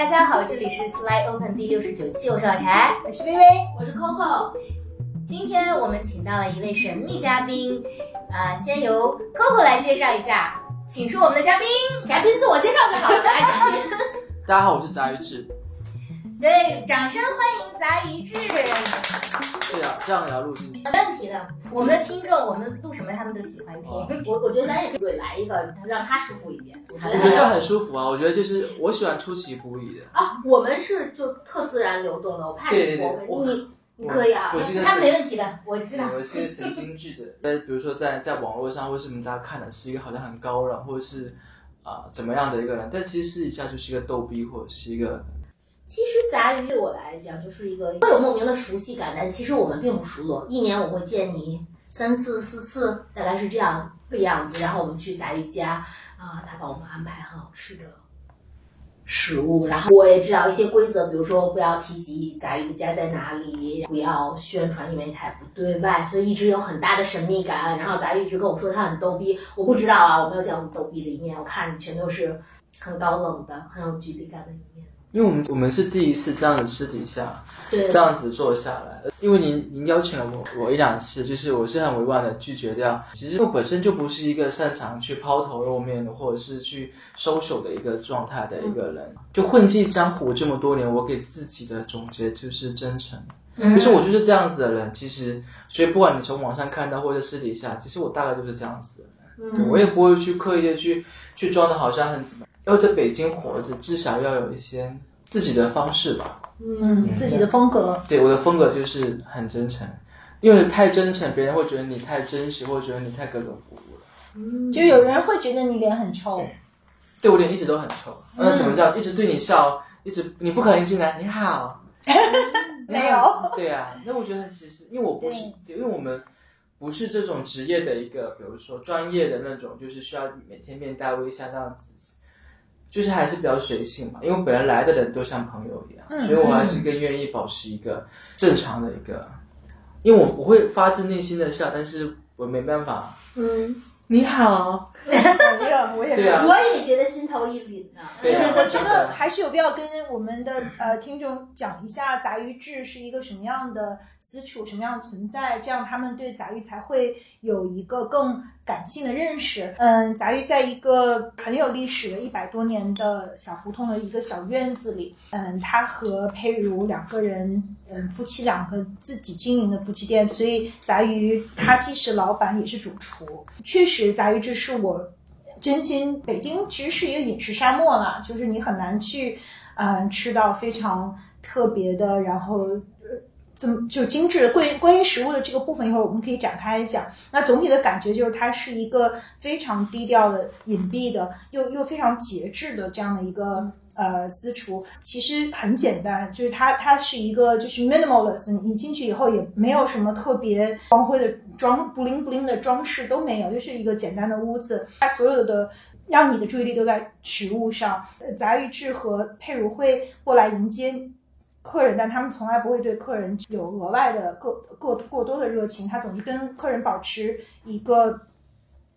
大家好，这里是 Slide Open 第六十九期，我是老柴，我是微微，我是 Coco。今天我们请到了一位神秘嘉宾，啊、先由 Coco 来介绍一下，请出我们的嘉宾。嘉宾自我介绍就好了，来，嘉宾。大家好，我是杂鱼志。对，掌声欢迎杂鱼志。对啊，这样也要录进去。没问题的，我们的听众，我们录什么他们都喜欢听。我我觉得咱也可以来一个，让他舒服一点。我觉得这样很舒服啊！我觉得就是我喜欢出其不意的。啊，我们是就特自然流动的，我怕对你对对我你你可以啊我是一个，他没问题的，我知道。我是一些神经质的。在比如说在在网络上或是什么，大家看的是一个好像很高冷或者是啊、怎么样的一个人，但其实私底下就是一个逗逼或者是一个其实杂鱼对我来讲就是一个会有莫名的熟悉感，但其实我们并不熟络。一年我会见你三次四次，大概是这样个样子。然后我们去杂鱼家啊，他帮我们安排很好吃的食物，然后我也知道一些规则，比如说不要提及杂鱼家在哪里，不要宣传，因为它也不对外，所以一直有很大的神秘感。然后杂鱼一直跟我说他很逗逼，我不知道啊，我没有见过逗逼的一面，我看你全都是很高冷的、很有距离感的一面。因为我们我们是第一次这样子私底下对，这样子坐下来，因为您您邀请了我我一两次，就是我是很委婉的拒绝掉。其实我本身就不是一个擅长去抛头露面的，或者是去收手的一个状态的一个人。就混迹江湖这么多年，我给自己的总结就是真诚。嗯就是我就是这样子的人，其实所以不管你从网上看到或者私底下，其实我大概就是这样子的人。对我也不会去刻意的去去装的好像很怎么样。要在北京活着，至少要有一些自己的方式吧。嗯，自己的风格，对我的风格就是很真诚，因为太真诚，别人会觉得你太真实，或者觉得你太格格不入了。嗯就有人会觉得你脸很臭，对我脸一直都很臭，那怎么叫一直对你笑，一直你不可能进来，你好，没有，对啊，那我觉得其实因为我不是，因为我们不是这种职业的一个，比如说专业的那种，就是需要每天面带微笑那样子。就是还是比较随性嘛，因为本来来的人都像朋友一样，嗯所以我还是更愿意保持一个正常的一个，因为我不会发自内心的笑，但是我没办法。嗯，你好，没有，我也是。对啊我也觉得心头一凛呢。对啊，我觉得还是有必要跟我们的呃听众讲一下杂鱼志是一个什么样的私处，什么样的存在，这样他们对杂鱼才会有一个更感性的认识。嗯，杂鱼在一个很有历史的一百多年的小胡同的一个小院子里，嗯，他和佩如两个人，嗯，夫妻两个自己经营的夫妻店，所以杂鱼他既是老板也是主厨。确实，杂鱼这是我真心，北京其实是一个饮食沙漠啦，就是你很难去，嗯、吃到非常特别的，然后，这么就精致的。关于关于食物的这个部分，一会儿我们可以展开讲。那总体的感觉就是它是一个非常低调的、隐蔽的，又又非常节制的这样的一个。呃，私厨其实很简单，就是它它是一个就是 minimalist，你你进去以后也没有什么特别光辉的装布灵布灵的装饰都没有，就是一个简单的屋子，它所有的让你的注意力都在食物上。呃杂鱼志和佩如会过来迎接客人，但他们从来不会对客人有额外的过过过多的热情，他总是跟客人保持一个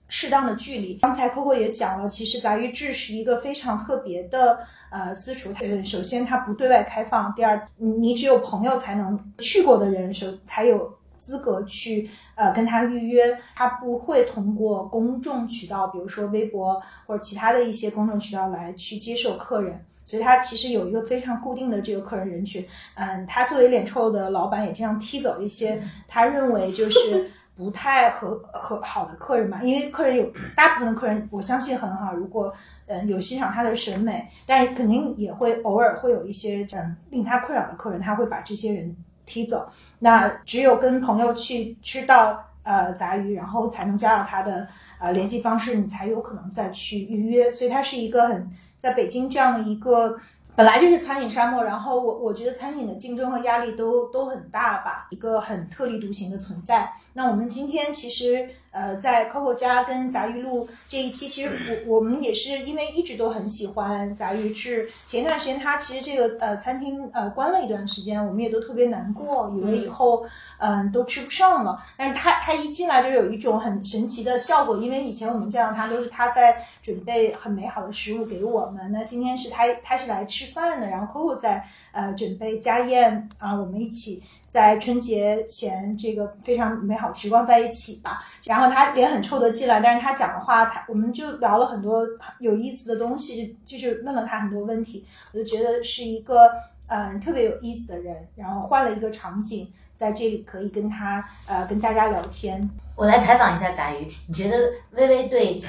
适当的距离。刚才 Coco 也讲了，其实杂鱼志是一个非常特别的呃私厨。呃，首先它不对外开放，第二，你你只有朋友才能去过的人首才有资格去呃跟他预约，他不会通过公众渠道，比如说微博或者其他的一些公众渠道来去接受客人。所以他其实有一个非常固定的这个客人人群，嗯，他作为脸臭的老板也经常踢走一些他认为就是不太合合 好的客人嘛，因为客人有大部分的客人我相信很好，如果嗯有欣赏他的审美，但是肯定也会偶尔会有一些嗯令他困扰的客人，他会把这些人踢走。那只有跟朋友去吃到呃杂鱼，然后才能加到他的呃联系方式，你才有可能再去预约。所以他是一个很在北京这样的一个本来就是餐饮沙漠，然后我我觉得餐饮的竞争和压力都都很大吧，一个很特立独行的存在。那我们今天其实呃，在 Coco 家跟杂鱼录这一期，其实我我们也是因为一直都很喜欢杂鱼志。前一段时间他其实这个呃餐厅呃关了一段时间，我们也都特别难过，以为以后嗯、都吃不上了。但是他他一进来就有一种很神奇的效果，因为以前我们见到他都是他在准备很美好的食物给我们，那今天是他他是来吃饭的，然后 Coco 在呃准备家宴啊，我们一起。在春节前这个非常美好时光在一起吧，然后他脸很臭的进来，但是他讲的话，他我们就聊了很多有意思的东西，就就是问了他很多问题，我就觉得是一个嗯特别有意思的人，然后换了一个场景，在这里可以跟他呃跟大家聊天。我来采访一下杂鱼，你觉得微微对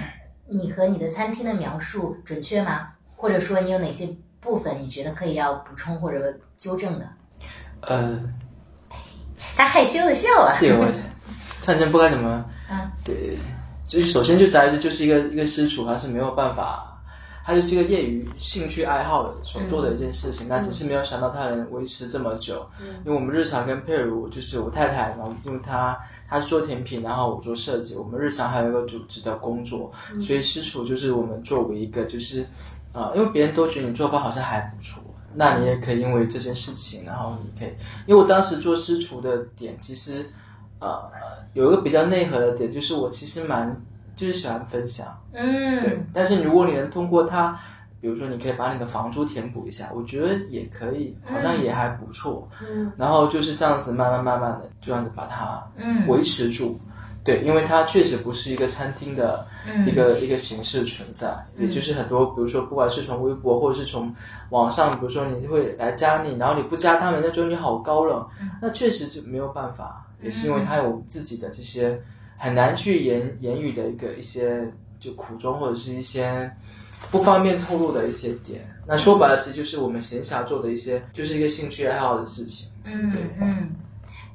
你和你的餐厅的描述准确吗？或者说你有哪些部分你觉得可以要补充或者纠正的？呃，他害羞的笑啊。对我 突然间不该怎么，嗯对，就是首先就在于就是一个一个师厨，他是没有办法，他就是一个业余兴趣爱好所做的一件事情，但只是没有想到他能维持这么久。因为我们日常跟佩如就是我太太，然后因为她她是做甜品，然后我做设计，我们日常还有一个组织的工作，所以师厨就是我们作为一个就是，呃，因为别人都觉得你做饭好像还不错。那你也可以因为这件事情，然后你可以，因为我当时做师厨的点，其实，呃，有一个比较内核的点，就是我其实蛮就是喜欢分享，嗯对嗯。。但是如果你能通过它，比如说你可以把你的房租填补一下，我觉得也可以，好像也还不错。嗯然后就是这样子慢慢慢慢的这样子把它嗯维持住。对，因为它确实不是一个餐厅的嗯。一个、一个形式存在，也就是很多，比如说不管是从微博或者是从网上，比如说你会来加你，然后你不加他们，那觉得你好高冷，嗯。那确实是没有办法，也是因为他有自己的这些很难去言言语的一个一些就苦衷或者是一些不方便透露的一些点。那说白了，其实就是我们闲暇做的一些，就是一个兴趣爱好的事情。嗯对。嗯，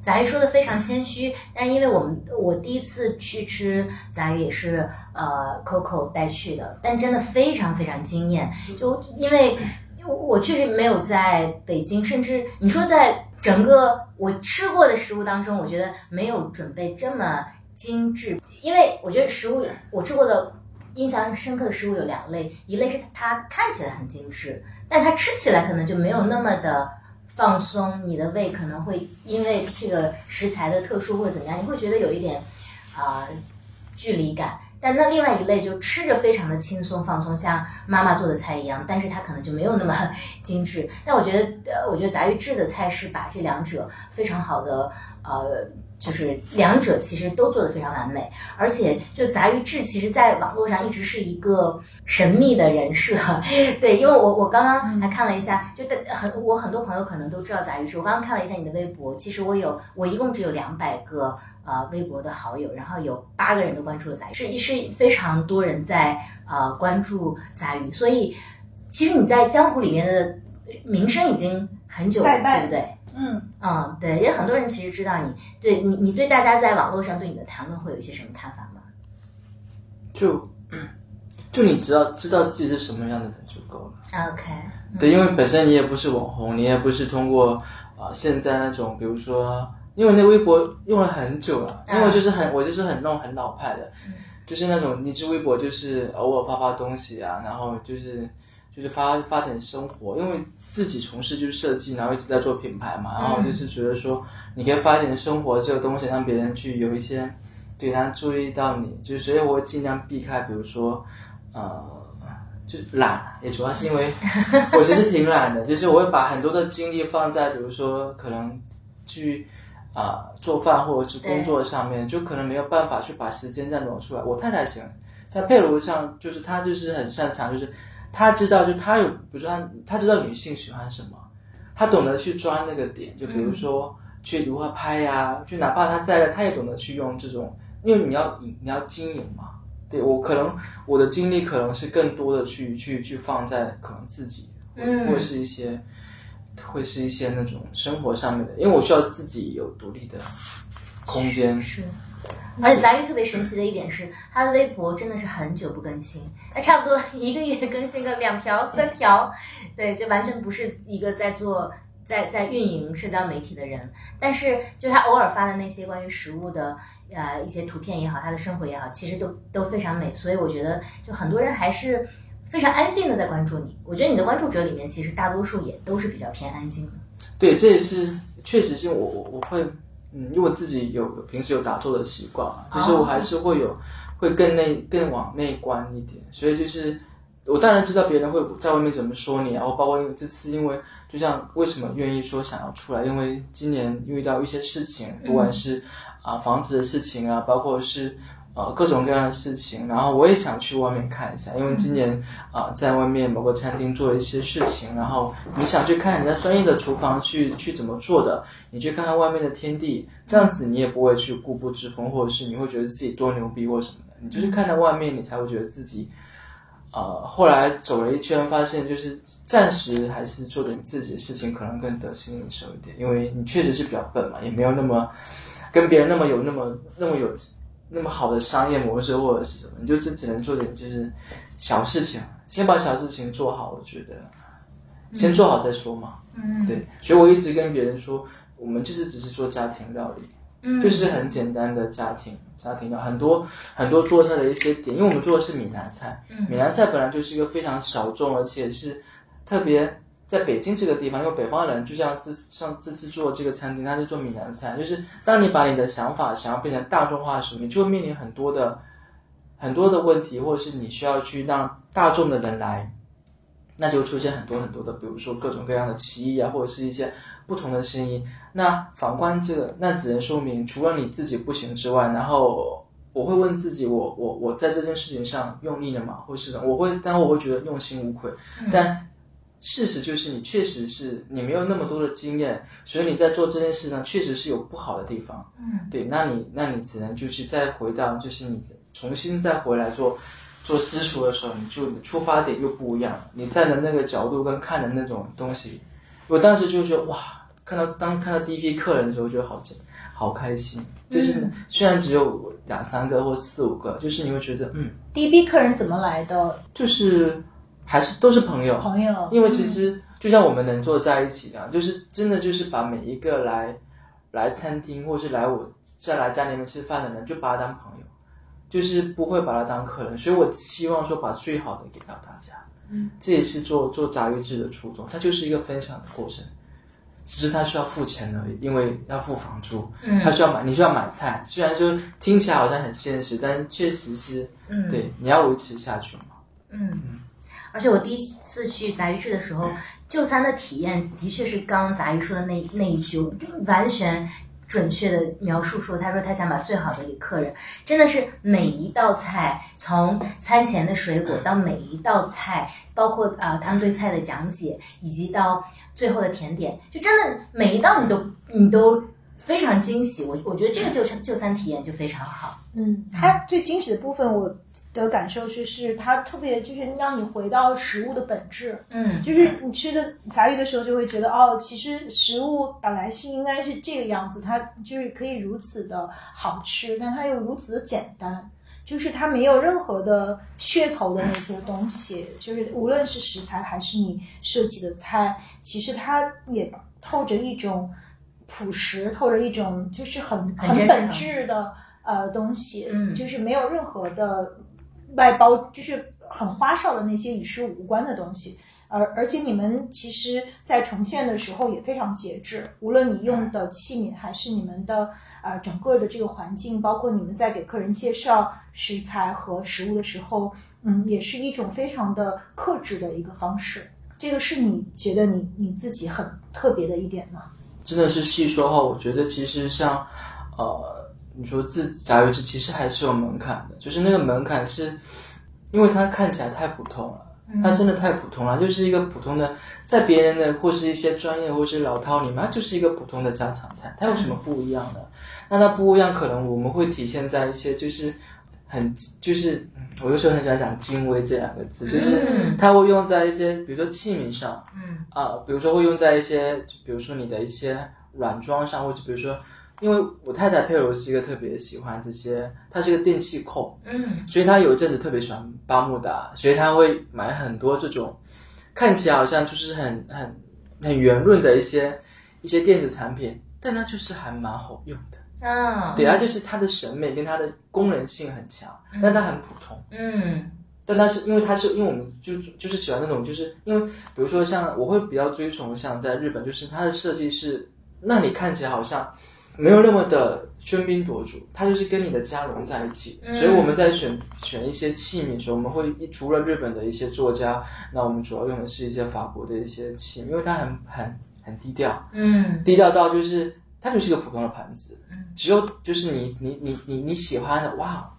杂鱼说的非常谦虚，但是因为我们我第一次去吃杂鱼也是呃 Coco 带去的，但真的非常非常惊艳，就因为因为我确实没有在北京，甚至你说在整个我吃过的食物当中，我觉得没有准备这么精致，因为我觉得食物我吃过的。印象深刻的食物有两类，一类是它看起来很精致，但它吃起来可能就没有那么的放松，你的胃可能会因为这个食材的特殊或者怎么样，你会觉得有一点啊、距离感。但那另外一类就吃着非常的轻松放松，像妈妈做的菜一样，但是它可能就没有那么精致。但我觉得，呃，我觉得杂鱼制的菜是把这两者非常好的，呃，就是两者其实都做得非常完美。而且，就杂鱼志，其实在网络上一直是一个神秘的人设，对，因为我我刚刚还看了一下，就的很我很多朋友可能都知道杂鱼志，我刚刚看了一下你的微博，其实我有我一共只有两百个呃微博的好友，然后有八个人都关注了杂鱼，是是非常多人在呃关注杂鱼，所以其实你在江湖里面的名声已经很久了，对不对？嗯，嗯，对，也很多人其实知道你，对你，你对大家在网络上对你的谈论会有一些什么看法吗？就 就你知道知道自己是什么样的人就够了。OK，对，因为本身你也不是网红，你也不是通过啊、呃现在那种，比如说，因为那微博用了很久了，因为我就是很我就是很那种很老派的，就是那种你这微博就是偶尔发发东西啊，然后就是就是发发点生活，因为自己从事就是设计，然后一直在做品牌嘛，然后就是觉得说你可以发一点生活这个东西，让别人去有一些对他注意到你，就是所以我会尽量避开，比如说呃。就懒，也主要是因为 我其实挺懒的，就是我会把很多的精力放在，比如说可能去啊、做饭或者是工作上面，就可能没有办法去把时间再挪出来。我太太行，在佩如上，就是她就是很擅长，就是她知道，就他有，比如说她她知道女性喜欢什么，他懂得去抓那个点，就比如说去如何拍呀、就哪怕他在了，她也懂得去用这种，因为你要你要经营嘛。对我可能我的精力可能是更多的去去去放在可能自己，嗯或者是一些会是一些那种生活上面的，因为我需要自己有独立的空间。是。而且杂鱼特别神奇的一点是，他的微博真的是很久不更新，他差不多一个月更新个两条、三条，对，就完全不是一个在做在在运营社交媒体的人，但是就他偶尔发的那些关于食物的呃一些图片也好，他的生活也好，其实都都非常美，所以我觉得就很多人还是非常安静的在关注你。我觉得你的关注者里面，其实大多数也都是比较偏安静的。对，这也是确实是我我我会，嗯，因为我自己有平时有打坐的习惯嘛，就是我还是会有会更内更往内观一点，所以就是我当然知道别人会在外面怎么说你，然后包括因为这次因为就像为什么愿意说想要出来，因为今年遇到一些事情，不管是啊房子的事情啊，包括是。呃，各种各样的事情，然后我也想去外面看一下，因为今年啊、在外面某个餐厅做一些事情，然后你想去看人家专业的厨房去去怎么做的，你去看看外面的天地，这样子你也不会去固步自封，或者是你会觉得自己多牛逼或什么的，你就是看到外面，你才会觉得自己。呃，后来走了一圈，发现就是暂时还是做点自己的事情，可能更得心应手一点，因为你确实是比较笨嘛，也没有那么跟别人那么有那么那么有那么好的商业模式或者是什么，你就只只能做点就是小事情，先把小事情做好，我觉得先做好再说嘛。嗯对，所以我一直跟别人说，我们就是只是做家庭料理，嗯就是很简单的家庭家庭料，很多很多做菜的一些点，因为我们做的是闽南菜，嗯闽南菜本来就是一个非常小众，而且是特别在北京这个地方，因为北方人就像这像这次做这个餐厅，他是做闽南菜，就是当你把你的想法想要变成大众化的时候，你就会面临很多的很多的问题，或者是你需要去让大众的人来。那就出现很多很多的，比如说各种各样的歧义啊，或者是一些不同的声音。那反观这个，那只能说明，除了你自己不行之外，然后我会问自己，我我我在这件事情上用力了吗？或是我会，但我会觉得用心无愧，但事实就是你确实是你没有那么多的经验，所以你在做这件事上确实是有不好的地方。嗯，对，那你那你只能就是再回到，就是你重新再回来做。做私厨的时候，你就出发点又不一样了，你站的那个角度跟看的那种东西，我当时就觉得哇，看到当看到第一批客人的时候，觉得好好开心。就是虽然只有两三个或四五个，就是你会觉得嗯，第一批客人怎么来的？就是还是都是朋友，朋友，因为其实就像我们能坐在一起的，就是真的就是把每一个来来餐厅或是来我再来家里面吃饭的人，就把他当朋友，就是不会把他当客人。所以我希望说把最好的给到大家，嗯，这也是做做杂鱼制的初衷，它就是一个分享的过程。只是他需要付钱而已，因为要付房租，嗯他需要买，你需要买菜。虽然说听起来好像很现实，但确实是，嗯对，你要维持下去嘛。嗯，而且我第一次去杂鱼市的时候，就餐的体验的确是刚刚杂鱼说的那那一句，完全准确的描述说，他说他想把最好的给客人，真的是每一道菜，从餐前的水果到每一道菜，包括啊、呃他们对菜的讲解，以及到最后的甜点，就真的每一道你都你都非常惊喜。我我觉得这个就餐就餐体验就非常好。嗯，它最惊喜的部分，我的感受是，是它特别就是让你回到食物的本质。嗯就是你吃的杂鱼的时候，就会觉得哦，其实食物本来是应该是这个样子，它就是可以如此的好吃，但它又如此的简单，就是它没有任何的噱头的那些东西，就是无论是食材还是你设计的菜，其实它也透着一种朴实，透着一种就是很很本质的呃东西，嗯就是没有任何的外包，就是很花哨的那些与食无关的东西。而而且你们其实，在呈现的时候也非常节制，无论你用的器皿，还是你们的呃整个的这个环境，包括你们在给客人介绍食材和食物的时候，嗯，也是一种非常的克制的一个方式。这个是你觉得你你自己很特别的一点吗？真的是细说后，我觉得其实像，呃，你说自杂鱼制其实还是有门槛的，就是那个门槛是，因为它看起来太普通了，它真的太普通了，就是一个普通的，在别人的或是一些专业或是老饕里面，它就是一个普通的家常菜，它有什么不一样的？那它不一样，可能我们会体现在一些就是很就是，嗯我有时候很喜欢讲“精微”这两个字，就是嗯。它会用在一些比如说器皿上，嗯。啊、比如说会用在一些，就比如说你的一些软装上，或者比如说，因为我太太佩柔是一个特别喜欢这些，她是个电器控，嗯。所以她有一阵子特别喜欢巴慕达，所以她会买很多这种看起来好像就是很很很圆润的一些一些电子产品，但它就是还蛮好用。的。嗯，对，它就是它的审美跟它的功能性很强，但它很普通。嗯但它是因为它是因为我们就就是喜欢那种，就是因为比如说像我会比较追崇像在日本，就是它的设计是让你看起来好像没有那么的喧宾夺主，它就是跟你的家融在一起。嗯所以我们在选选一些器皿的时候，我们会除了日本的一些作家，那我们主要用的是一些法国的一些器皿，因为它很很很低调，嗯低调到就是它就是一个普通的盘子，只有就是你你你你你喜欢的，哇，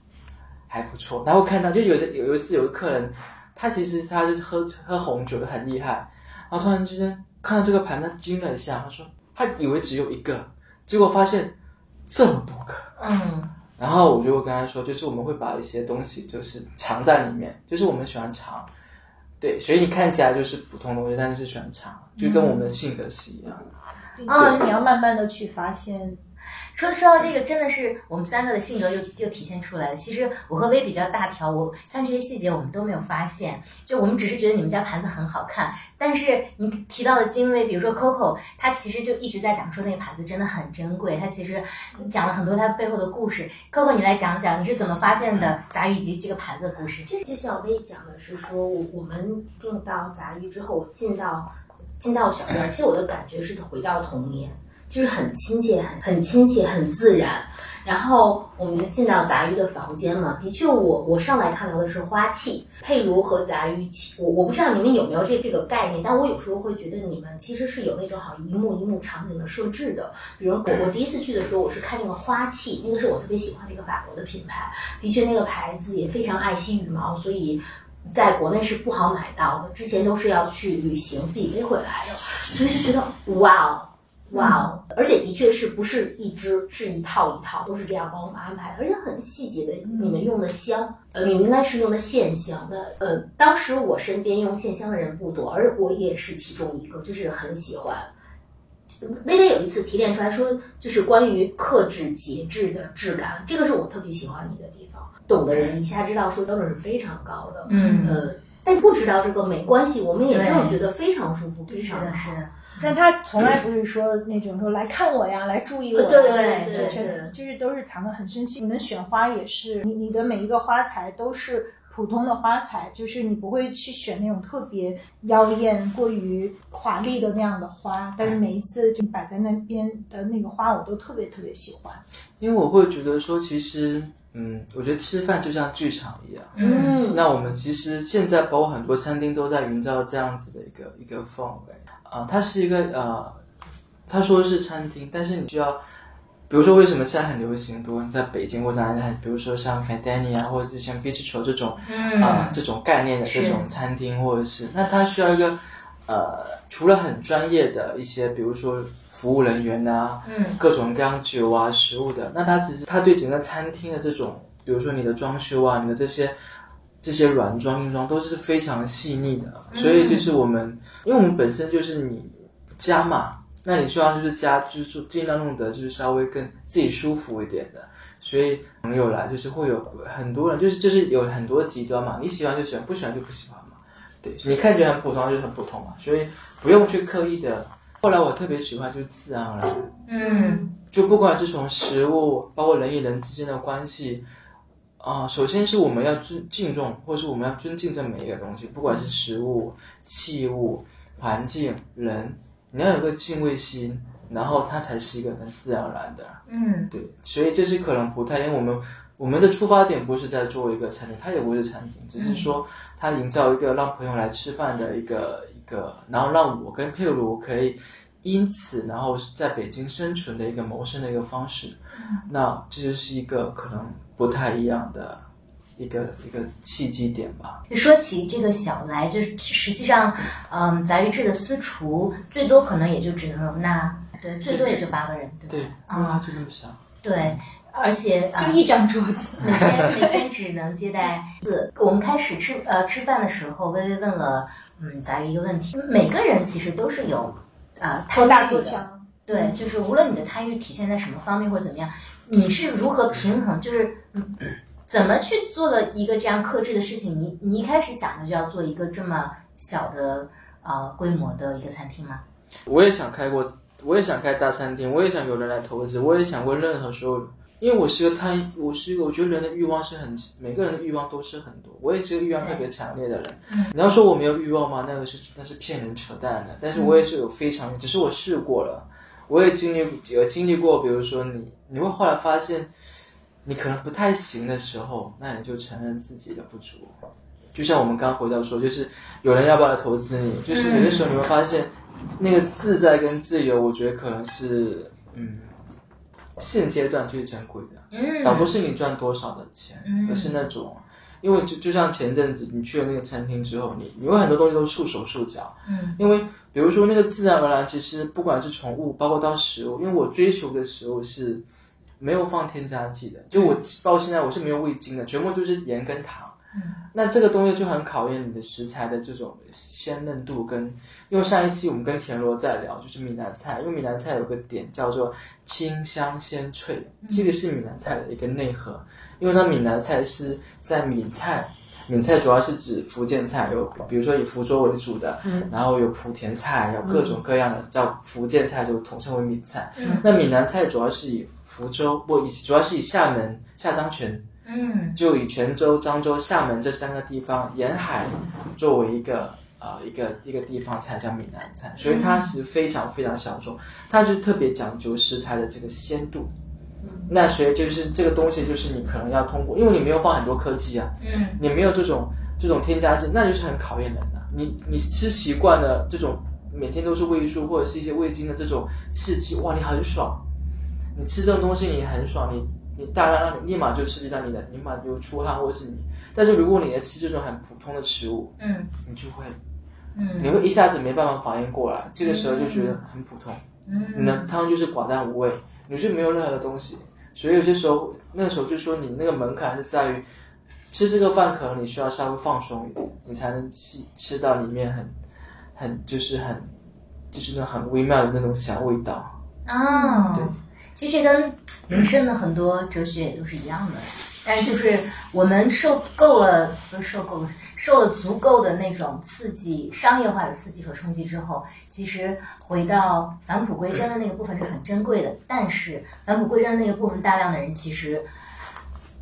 还不错。然后看到就有的有有一次有个客人，他其实他是喝喝红酒的很厉害，然后突然之间看到这个盘，他惊了一下，他说他以为只有一个，结果发现这么多个。嗯然后我就会跟他说，就是我们会把一些东西就是藏在里面，就是我们喜欢藏，对，所以你看起来就是普通东西，但是喜欢藏，就跟我们的性格是一样的。啊，你要慢慢的去发现，说说到这个，真的是我们三个的性格又又体现出来了。其实我和薇比较大条，我像这些细节我们都没有发现，就我们只是觉得你们家盘子很好看。但是你提到的精微，比如说 Coco，她其实就一直在讲说那个盘子真的很珍贵，她其实讲了很多她背后的故事。Coco，你来讲讲你是怎么发现的杂鱼及这个盘子的故事？就就像我薇讲的是说，我我们订到杂鱼之后，我进到进到小店儿，其实我的感觉是回到童年，就是很亲切，很很亲切，很自然。然后我们就进到杂鱼的房间嘛，的确我，我上来看到的是花器，佩如和杂鱼，我我不知道你们有没有这这个概念，但我有时候会觉得你们其实是有那种好一幕一幕场景的设置的。比如我我第一次去的时候，我是看那个花器，那个是我特别喜欢的一个法国的品牌，的确那个牌子也非常爱惜羽毛，所以在国内是不好买到的，之前都是要去旅行自己背回来的，所以就觉得哇哦。哇哦！而且的确是不是一支，是一套一套，都是这样帮我们安排的，而且很细节的。你们用的香，呃，你们应该是用的线香的。呃，当时我身边用线香的人不多，而我也是其中一个，就是很喜欢。微微有一次提炼出来说，就是关于克制节制的质感，这个是我特别喜欢你的地方。懂的人一下知道说标准是非常高的，嗯呃，但不知道这个没关系，我们也对真的觉得非常舒服，非是的，好是的，但他从来不是说那种说来看我呀，来注意我呀，对对就对全就是都是藏得很深情。你们选花也是，你你的每一个花材都是普通的花材，就是你不会去选那种特别妖艳、过于华丽的那样的花。但是每一次就摆在那边的那个花，我都特别特别喜欢。因为我会觉得说，其实，嗯，我觉得吃饭就像剧场一样。嗯那我们其实现在包括很多餐厅都在营造这样子的一个一个氛围啊、它是一个呃，他说是餐厅，但是你需要，比如说为什么现在很流行，比如在北京或者哪里，比如说像 f a d a n i 啊，或者是像 Beach Show 这种嗯啊、这种概念的这种餐厅，或者是那它需要一个呃，除了很专业的一些，比如说服务人员呐、嗯各种各样酒啊、食物的，那它其实它对整个餐厅的这种，比如说你的装修啊、你的这些这些软装、硬装都是非常细腻的，所以就是我们，因为我们本身就是你家嘛，那你希望就是家就是尽量弄得就是稍微更自己舒服一点的。所以朋友来就是会有很多人，就是就是有很多极端嘛，你喜欢就喜欢，不喜欢就不喜欢嘛。对，你看起来很普通就是很普通嘛，所以不用去刻意的。后来我特别喜欢就是自然而然，嗯就不管是从食物，包括人与人之间的关系，啊、首先是我们要尊敬重，或者是我们要尊敬这每一个东西，不管是食物、器物、环境、人，你要有个敬畏心，然后它才是一个很自然而然的。嗯对，所以这是可能不太，因为我们我们的出发点不是在做一个餐厅，它也不是餐厅，只是说它营造一个让朋友来吃饭的一个一个，然后让我跟佩鲁可以因此然后在北京生存的一个谋生的一个方式，那这就是一个可能不太一样的一个一个契机点吧。说起这个小来，就是实际上，嗯，杂鱼制的私厨最多可能也就只能容纳，对，最多也就八个人，对吧？对，因为它就这么小。对，而且啊就一张桌子，每天每天只能接待四。我们开始吃呃吃饭的时候，微微问了嗯杂鱼一个问题，每个人其实都是有呃做大做强。对，就是无论你的贪欲体现在什么方面或者怎么样，你是如何平衡，就是嗯怎么去做了一个这样克制的事情？你你一开始想的就要做一个这么小的呃规模的一个餐厅吗？我也想开过，我也想开大餐厅，我也想有人来投资，我也想过任何时候，因为我是个贪，我是一个我觉得人的欲望是很，每个人的欲望都是很多，我也是个欲望特别强烈的人。你要说我没有欲望吗？那个是那是骗人扯淡的，但是我也是有非常，只是我试过了，我也经历有经历过，比如说你你会后来发现。你可能不太行的时候，那你就承认自己的不足。就像我们刚回到说，就是有人要不要来投资你，就是有的时候你会发现，那个自在跟自由，我觉得可能是嗯，现阶段最珍贵的。嗯，倒不是你赚多少的钱，而是那种，因为就就像前阵子你去了那个餐厅之后，你你会很多东西都束手束脚。嗯，因为比如说那个自然而然，其实不管是宠物，包括到食物，因为我追求的食物是。没有放添加剂的，就我到现在我是没有味精的，全部就是盐跟糖。嗯，那这个东西就很考验你的食材的这种鲜嫩度跟。因为上一期我们跟田螺在聊，就是闽南菜，因为闽南菜有个点叫做清香鲜脆，这个是闽南菜的一个内核。因为它闽南菜是在闽菜，闽菜主要是指福建菜，有比如说以福州为主的，嗯，然后有莆田菜，有各种各样的叫福建菜，就统称为闽菜。嗯，那闽南菜主要是以福州不以主要是以厦门、下漳泉，嗯，就以泉州、漳州、厦门这三个地方沿海作为一个呃一个一个地方菜叫闽南菜，所以它是非常非常小众，它就特别讲究食材的这个鲜度。那所以就是这个东西，就是你可能要通过，因为你没有放很多科技啊，嗯，你没有这种这种添加剂，那就是很考验人的。你你吃习惯了这种每天都是味素或者是一些味精的这种刺激，哇，你很爽。你吃这种东西你很爽，你你大量让你立马就刺激到你的，立马就出汗或者是你。但是如果你吃这种很普通的食物，嗯，你就会，嗯，你会一下子没办法反应过来，这个时候就觉得很普通，嗯，你的汤就是寡淡无味，你是没有任何的东西。所以有些时候那个时候就说你那个门槛是在于吃这个饭，可能你需要稍微放松一点，你才能吃吃到里面很很就是很就是那很微妙的那种小味道啊，对。其实这跟人生的很多哲学都是一样的，但是就是我们受够了，不是受够了，受了足够的那种刺激、商业化的刺激和冲击之后，其实回到返璞归真的那个部分是很珍贵的。但是返璞归真的那个部分，大量的人其实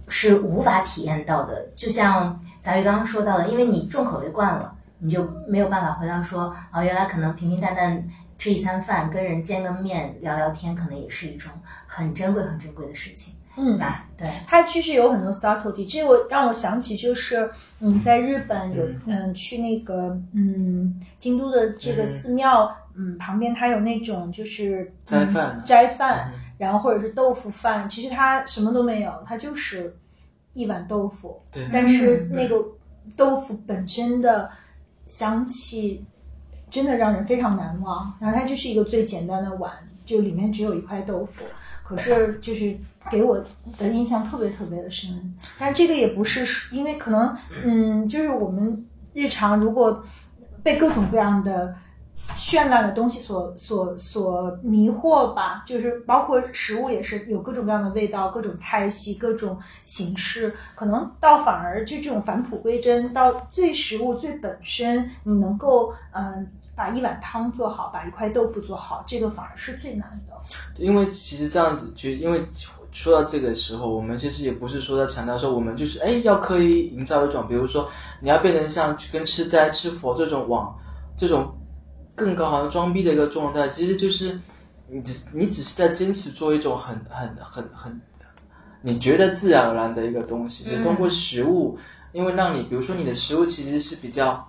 是无法体验到的。就像杂鱼刚刚说到的，因为你重口味惯了，你就没有办法回到说啊，原来可能平平淡淡。吃一餐饭，跟人见个面聊聊天，可能也是一种很珍贵、很珍贵的事情。嗯，对，它其实有很多 subtlety。这我让我想起，就是嗯，在日本有嗯去那个嗯京都的这个寺庙，嗯旁边它有那种就是斋饭，斋饭，然后或者是豆腐饭，其实它什么都没有，它就是一碗豆腐。对，但是那个豆腐本身的香气。真的让人非常难忘。然后它就是一个最简单的碗，就里面只有一块豆腐，可是就是给我的印象特别特别的深。但这个也不是因为可能，嗯，就是我们日常如果被各种各样的绚烂的东西所所所迷惑吧，就是包括食物也是有各种各样的味道、各种菜系、各种形式，可能到反而就这种返璞归真，到最食物最本身，你能够嗯。把一碗汤做好，把一块豆腐做好，这个反而是最难的。因为其实这样子，就因为说到这个时候，我们其实也不是说在强调说我们就是哎要刻意营造一种，比如说你要变成像跟吃斋吃佛这种往这种更高好像装逼的一个状态，其实就是你只你只是在坚持做一种很很很很你觉得自然而然的一个东西，就通过食物，因为让你比如说你的食物其实是比较，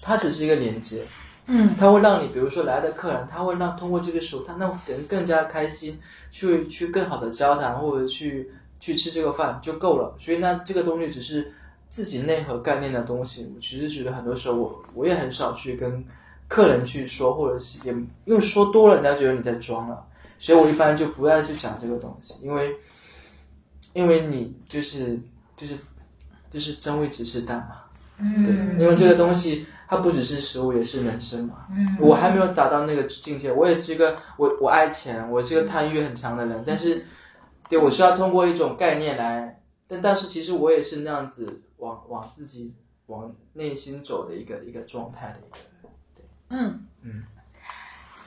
它只是一个连接。嗯，他会让你，比如说来的客人，他会让通过这个时候，他让人更加开心，去去更好的交谈，或者去去吃这个饭就够了。所以那这个东西只是自己内核概念的东西。我其实觉得很多时候，我我也很少去跟客人去说，或者是也因为说多了，人家觉得你在装了。所以我一般就不要去讲这个东西，因为因为你就是就是就是真味只是淡嘛，嗯，对，因为这个东西。它不只是食物，也是人生嘛。嗯，我还没有达到那个境界。我也是一个，我我爱钱，我是个贪欲很强的人。但是，对我需要通过一种概念来，但但是其实我也是那样子往往自己往内心走的一个一个状态的一个。对，嗯嗯。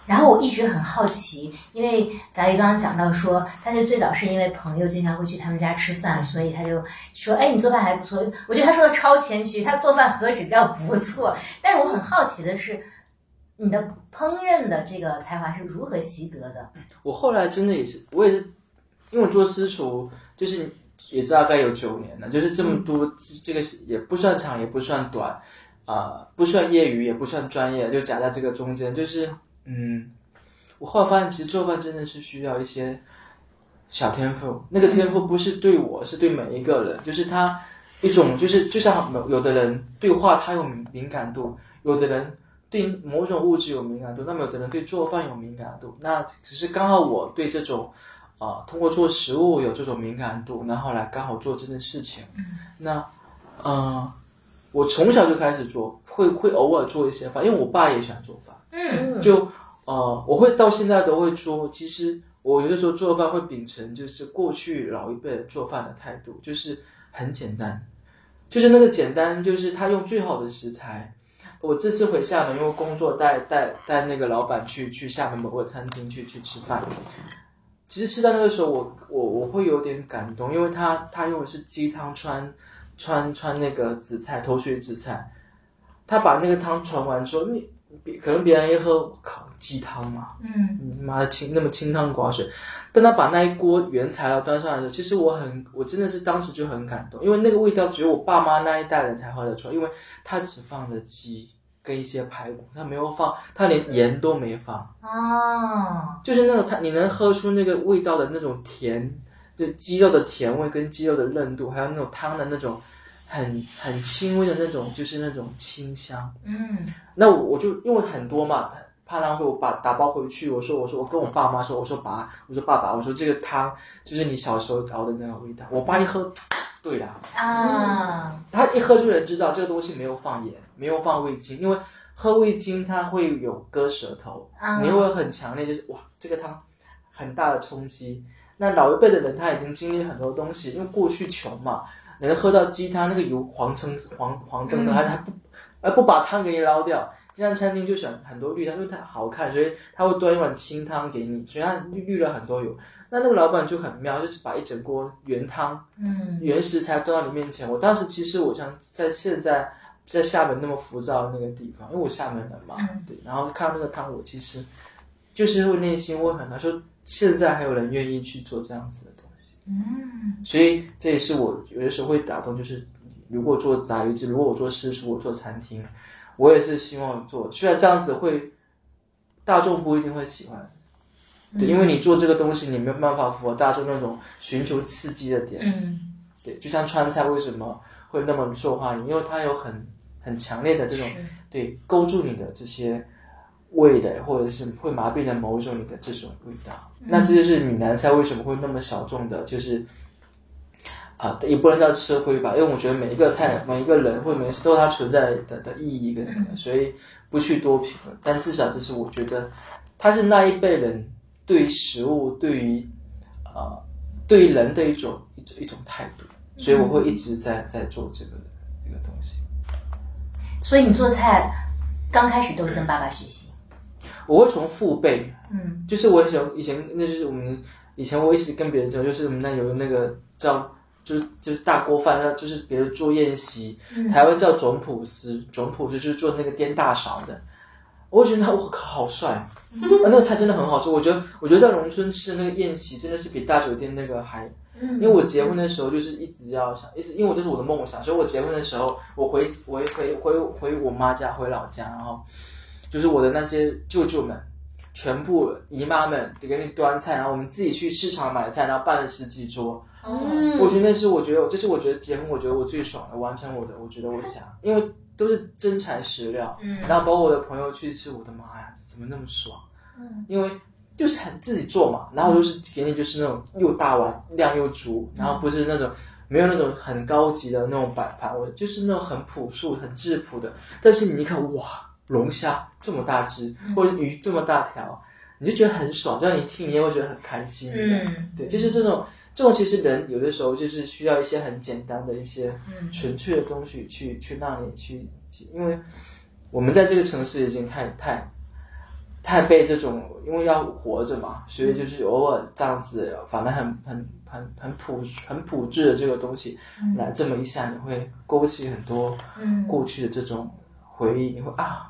然后我一直很好奇，因为杂鱼刚刚讲到说，他就最早是因为朋友经常会去他们家吃饭，所以他就说：“哎，你做饭还不错。”我觉得他说的超谦虚，他做饭何止叫不错？但是我很好奇的是，你的烹饪的这个才华是如何习得的？我后来真的也是，我也是，因为我做私厨，就是也大概有九年了，就是这么多，这个也不算长，也不算短，啊、不算业余，也不算专业，就夹在这个中间，就是嗯，我后来发现，其实做饭真的是需要一些小天赋，那个天赋不是对我，是对每一个人，就是他一种就是就像有的人对话他有敏感度，有的人对某种物质有敏感度，那么有的人对做饭有敏感度，那只是刚好我对这种啊、通过做食物有这种敏感度，然后来刚好做这件事情。那呃，我从小就开始做，会会偶尔做一些饭，因为我爸也喜欢做饭。嗯就呃，我会到现在都会说，其实我有的时候做饭会秉承就是过去老一辈做饭的态度，就是很简单，就是那个简单，就是他用最好的食材。我这次回厦门，因为工作带带带那个老板去去厦门某个餐厅去去吃饭。其实吃到那个时候我，我我会有点感动，因为他他用的是鸡汤穿穿穿那个紫菜头水紫菜，他把那个汤传完之后，你可能别人一喝，我靠，鸡汤嘛，嗯。你妈的清那么清汤寡水，但他把那一锅原材料端上来的时候，其实我很，我真的是当时就很感动，因为那个味道只有我爸妈那一代人才喝得出来，因为他只放了鸡跟一些排骨，他没有放，他连盐都没放，哦，就是那种他你能喝出那个味道的那种甜，就鸡肉的甜味跟鸡肉的韧度，还有那种汤的那种很很轻微的那种，就是那种清香。嗯那我我就因为很多嘛，怕浪费，我把打包回去。我说我说我跟我爸妈说，我说爸，我说爸爸，我说这个汤就是你小时候熬的那个味道。我爸一喝，对啦，啊，他一喝就能知道这个东西没有放盐，没有放味精，因为喝味精它会有割舌头，啊你会很强烈，就是哇，这个汤很大的冲击。那老一辈的人他已经经历很多东西，因为过去穷嘛，能喝到鸡汤那个油黄澄 黄黄澄的，还还不而不把汤给你捞掉。这家餐厅就选很多绿汤，因为它好看，所以他会端一碗清汤给你，所以它滤滤了很多油。那那个老板就很妙，就是把一整锅原汤嗯原食材端到你面前。我当时其实我想在现在在厦门那么浮躁的那个地方，因为我厦门人嘛，嗯对，然后看到那个汤，我其实就是会内心会很难说，现在还有人愿意去做这样子嗯所以这也是我有的时候会打动，就是如果做杂鱼汁，如果我做私厨，我做餐厅，我也是希望做，虽然这样子会大众不一定会喜欢。对，因为你做这个东西，你没有办法符合大众那种寻求刺激的点。嗯对，就像川菜为什么会那么受欢迎，因为它有很很强烈的这种对勾住你的这些味蕾，或者是会麻痹了某一种你的这种味道。那这就是闽南菜为什么会那么小众的，就是啊、也不能叫吃亏吧，因为我觉得每一个菜、每一个人或者每都有它存在的的意义跟那个，所以不去多评论。但至少就是我觉得，它是那一辈人对于食物、对于啊、对于人的一种一种一种态度，所以我会一直在在做这个这个东西。所以你做菜刚开始都是跟爸爸学习。我会从父辈，嗯。就是我以前以前那就是我们以前我一直跟别人讲，就是我们那有那个叫就是就是大锅饭，要就是别人做宴席，台湾叫总普司，总普司就是做那个颠大勺的。我觉得他我靠好帅，啊那个菜真的很好吃。我觉得我觉得在农村吃的那个宴席真的是比大酒店那个还嗯。因为我结婚的时候就是一直要想，一直因为我这是我的梦想，所以我结婚的时候，我回回回回回我妈家，回老家，然后就是我的那些舅舅们，全部姨妈们给你端菜，然后我们自己去市场买菜，然后办了十几桌。嗯我觉得那是我觉得，这是我觉得结婚，我觉得我最爽的，完成我的，我觉得我想，因为都是真材实料，嗯然后包括我的朋友去吃，我的妈呀，怎么那么爽？嗯，因为就是很自己做嘛，然后就是给你就是那种又大碗量又足，然后不是那种没有那种很高级的那种摆盘，我就是那种很朴素、很质朴的。但是你一看，哇，龙虾这么大只，或者鱼这么大条，你就觉得很爽，这样你听你也会觉得很开心。嗯。对，就是这种这种，其实人有的时候就是需要一些很简单的一些嗯。纯粹的东西去去让你去，因为我们在这个城市已经太太太被这种，因为要活着嘛，所以就是偶尔这样子，反正很很很很朴很朴质的这个东西，来这么一下，你会勾起很多嗯。过去的这种回忆，你会啊，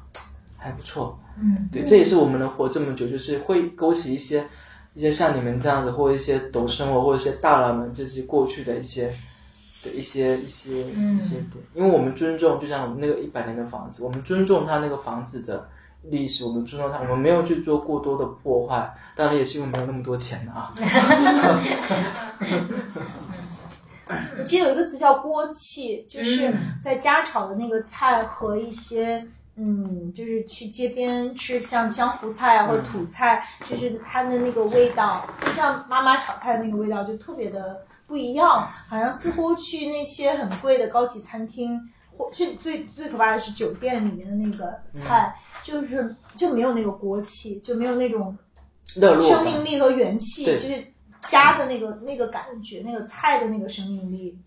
还不错，嗯对，这也是我们能活这么久，就是会勾起一些一些像你们这样子，或一些懂生活，或一些大佬们就是过去的一些的一些一些、嗯一些点，因为我们尊重，就像我们那个一百年的房子，我们尊重它那个房子的历史，我们尊重它，我们没有去做过多的破坏，当然也是因为没有那么多钱啊。我记得有一个词叫锅气，就是嗯在家炒的那个菜和一些。嗯，就是去街边吃像江湖菜啊或者土菜，就是它的那个味道，就像妈妈炒菜的那个味道，就特别的不一样。好像似乎去那些很贵的高级餐厅，或是最最可怕的是酒店里面的那个菜，就是就没有那个锅气，就没有那种生命力和元气，就是家的那个那个感觉，那个菜的那个生命力。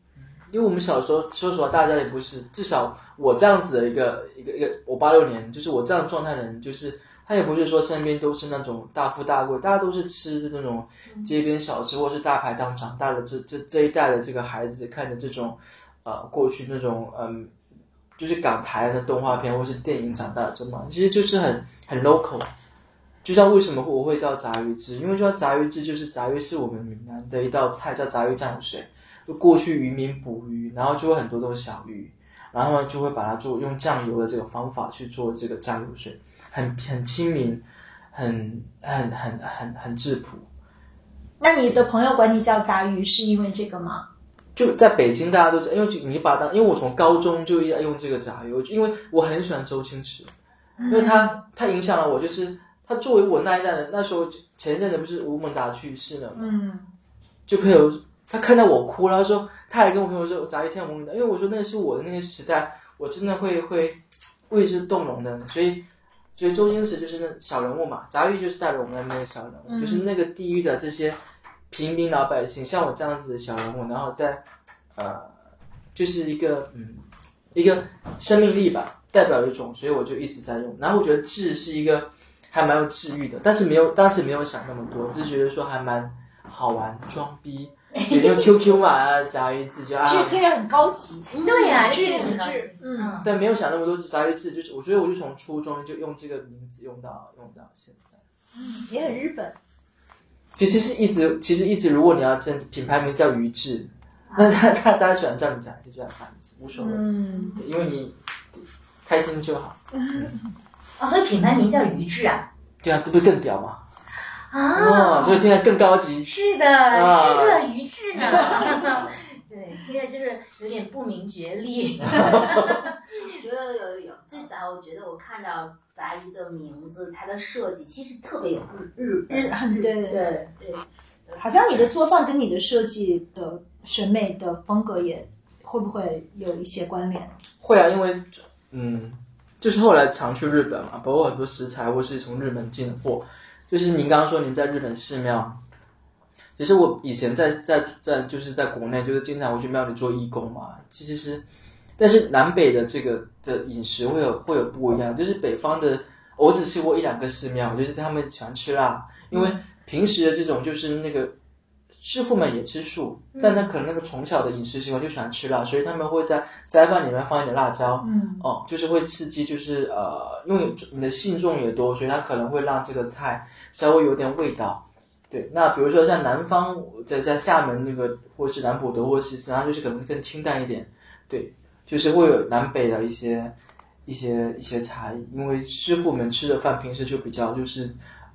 因为我们小时候，说实话，大家也不是，至少我这样子的一个一个一个，我八六年，就是我这样状态的人，就是他也不是说身边都是那种大富大贵，大家都是吃那种街边小吃或是大排档长大的这这这一代的这个孩子，看着这种呃过去那种嗯，就是港台的动画片或是电影长大的，这么其实就是很很 local。就像为什么我会叫炸鱼汁，因为叫炸鱼汁就是炸鱼是我们闽南的一道菜，叫炸鱼酱油水。就过去渔民捕鱼，然后就会很多都是小鱼，然后呢就会把它做用酱油的这个方法去做这个酱油水，很很亲民，很很很很很质朴。那你的朋友管你叫杂鱼，是因为这个吗？就在北京，大家都知道因为你把它当，因为我从高中就要用这个炸鱼，因为我很喜欢周星驰，因为他他影响了我，就是他作为我那一代人，那时候前一阵子不是吴孟达去世了嘛，嗯就朋友他看到我哭然后说他还跟我朋友说砸一天梦的，因为我说那个是我的那个时代，我真的会会为之动容的，所以所以周星驰就是那小人物嘛，杂鱼就是代表我们那个小人物，嗯就是那个地域的这些平民老百姓，像我这样子的小人物，然后在呃就是一个嗯一个生命力吧，代表一种，所以我就一直在用，然后我觉得治是一个还蛮有治愈的，但是没有当时没有想那么多，只是觉得说还蛮好玩装逼。也用 QQ 嘛，啊，杂鱼字就啊，是听着很高级，对呀、质这个很高级质，嗯，嗯，但没有想那么多杂鱼字，就是我觉得我就从初中就用这个名字用到用到现在。嗯也很日本。就其实一直其实一直，如果你要真品牌名叫鱼志，那 他他大家喜欢叫你杂就叫杂字，无所谓，嗯，因为你开心就好。啊，所以品牌名叫鱼志啊。对啊，这不是更屌吗？啊，所以听起来更高级。是的，啊是的，鱼志呢。对，听着就是有点不明觉厉。有有有有，最早我觉得我看到杂鱼的名字，它的设计其实特别有日日日很对对对，好像你的做饭跟你的设计的审美的风格也会不会有一些关联？会啊，因为嗯，就是后来常去日本嘛，包括很多食材或是从日本进货。就是您刚刚说您在日本寺庙，其实我以前在在在就是在国内，就是经常会去庙里做义工嘛。其实是，但是南北的这个的饮食会有会有不一样。就是北方的，我只去过一两个寺庙，就是他们喜欢吃辣，因为平时的这种就是那个师傅们也吃素，但他可能那个从小的饮食习惯就喜欢吃辣，所以他们会在斋饭里面放一点辣椒。嗯哦，就是会刺激，就是呃，因为你的信众也多，所以他可能会让这个菜稍微有点味道。对，那比如说像南方，在在厦门那个，或是南普德或西斯，它就是可能更清淡一点。对，就是会有南北的一些一些一些差异，因为师傅们吃的饭平时就比较就是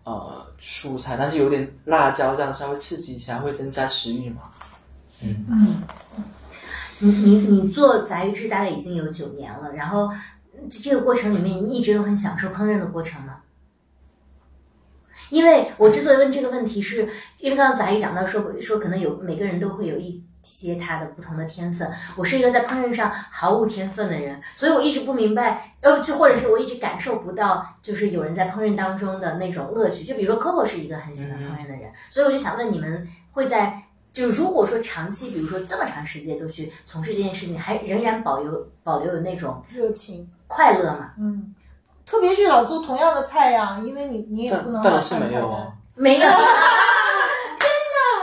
呃蔬菜，但是有点辣椒这样稍微刺激一下，会增加食欲嘛。嗯，你你你做杂鱼志大概已经有九年了，然后这个过程里面，你一直都很享受烹饪的过程吗？因为我之所以问这个问题是，因为刚刚杂鱼讲到说说可能有每个人都会有一些他的不同的天分，我是一个在烹饪上毫无天分的人，所以我一直不明白，呃，就或者是我一直感受不到，就是有人在烹饪当中的那种乐趣。就比如说 Coco 是一个很喜欢烹饪的人，所以我就想问你们会在。就如果说长期，比如说这么长时间都去从事这件事情，还仍然保留保留有那种热情，快乐嘛？嗯，特别是老做同样的菜呀，因为你你也不能当然是换菜没有啊。没有。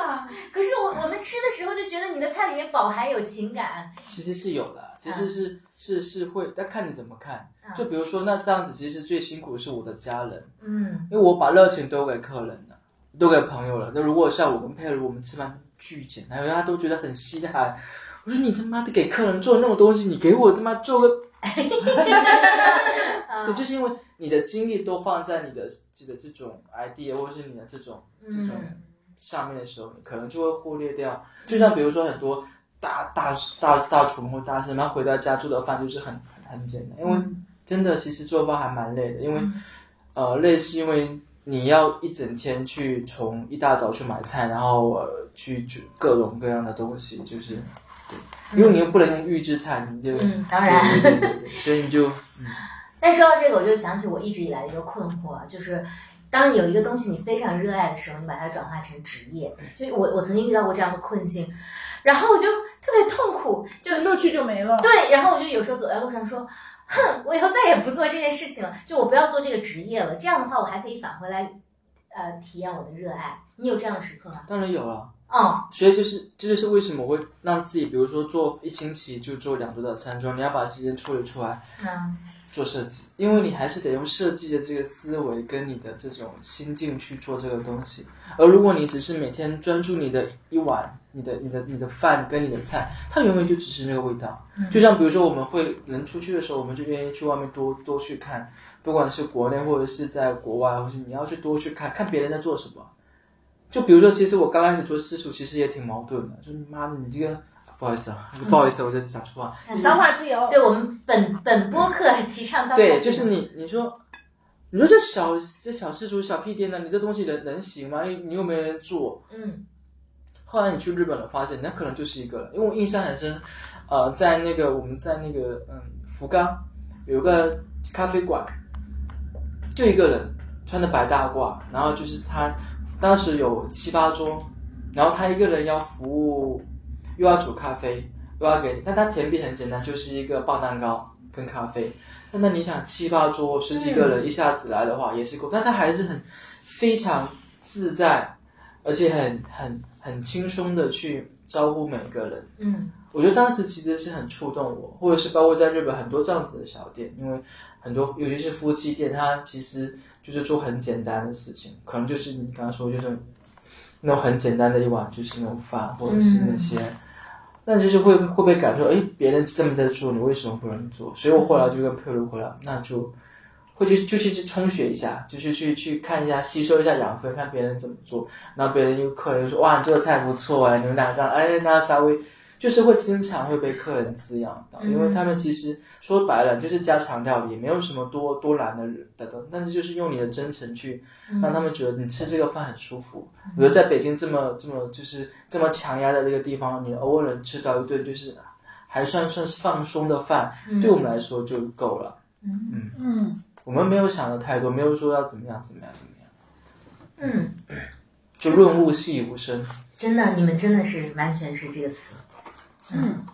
啊可是我我们吃的时候就觉得你的菜里面饱含有情感，其实是有的，其实是、是是会，但看你怎么看。嗯就比如说，那这样子，其实最辛苦的是我的家人，嗯因为我把热情都给客人了，都给朋友了。那如果像我跟佩如，我们吃饭巨简单，大家都觉得很稀罕。我说你他妈的给客人做那种东西，你给我他妈做个，对，就是因为你的精力都放在你的自己的这种 idea 或者是你的这种这种嗯上面的时候，你可能就会忽略掉。就像比如说很多大大大大厨或大师，他回到家做的饭就是很很很简单，因为真的其实做饭还蛮累的，因为、呃累是因为你要一整天去从一大早去买菜，然后呃去煮各种各样的东西，就是对，因为你又不能用预制菜，你就嗯，当然。对对对对，所以你就嗯 但说到这个，我就想起我一直以来的一个困惑啊，就是当有一个东西你非常热爱的时候，你把它转化成职业。就我我曾经遇到过这样的困境，然后我就特别痛苦，就乐趣就没了。对，然后我就有时候走在路上说，哼，我以后再也不做这件事情了，就我不要做这个职业了。这样的话，我还可以返回来，呃，体验我的热爱。你有这样的时刻吗？当然有了。嗯所以就是这就是为什么我会让自己，比如说做一星期就做两周的餐桌，你要把时间抽离出来嗯做设计，因为你还是得用设计的这个思维跟你的这种心境去做这个东西。而如果你只是每天专注你的一碗、你的、你的、你的饭跟你的菜，它永远就只是那个味道。就像比如说我们会人出去的时候，我们就愿意去外面多多去看，不管是国内或者是在国外，或是你要去多去看看别人在做什么。就比如说，其实我刚开始做私厨，其实也挺矛盾的，就是妈的，你这个不好意思啊，不好意思，我在讲错话。脏话自由。对我们本本播客提倡脏话对，自由就是你，你说，你说这小这小私厨小屁颠呢，你这东西能能行吗？你又没人做。嗯后来你去日本了，发现那可能就是一个人，因为我印象很深，呃，在那个我们在那个嗯福冈有个咖啡馆，就一个人穿着白大褂，然后就是他当时有七八桌，然后他一个人要服务，又要煮咖啡，又要给你，但他甜品很简单，就是一个棒蛋糕跟咖啡。但那你想七八桌十几个人一下子来的话也是够，但他还是很非常自在，而且很很很轻松的去招呼每个人。嗯我觉得当时其实是很触动我，或者是包括在日本很多这样子的小店，因为很多尤其是夫妻店，它其实就是做很简单的事情，可能就是你刚刚说就是那种很简单的一碗就是那种饭，或者是那些，那就是会会被感受，哎，别人这么在做，你为什么不能做？所以我后来就跟佩如回来，那就会去就去去充血一下，就是去去看一下，吸收一下养分，看别人怎么做，然后别人又客人就说哇，你这个菜不错哎，你们俩这样，哎，那稍微。就是会经常会被客人滋养到，因为他们其实说白了就是家常料理，也没有什么多多难的的东，但是就是用你的真诚去让他们觉得你吃这个饭很舒服。我觉得在北京这么这么就是这么强压的这个地方，你偶尔能吃到一顿就是还算算是放松的饭，对我们来说就够了。嗯。嗯，我们没有想的太多，没有说要怎么样怎么样怎么样，嗯，就润物细无声。真的，你们真的是完全是这个词。嗯，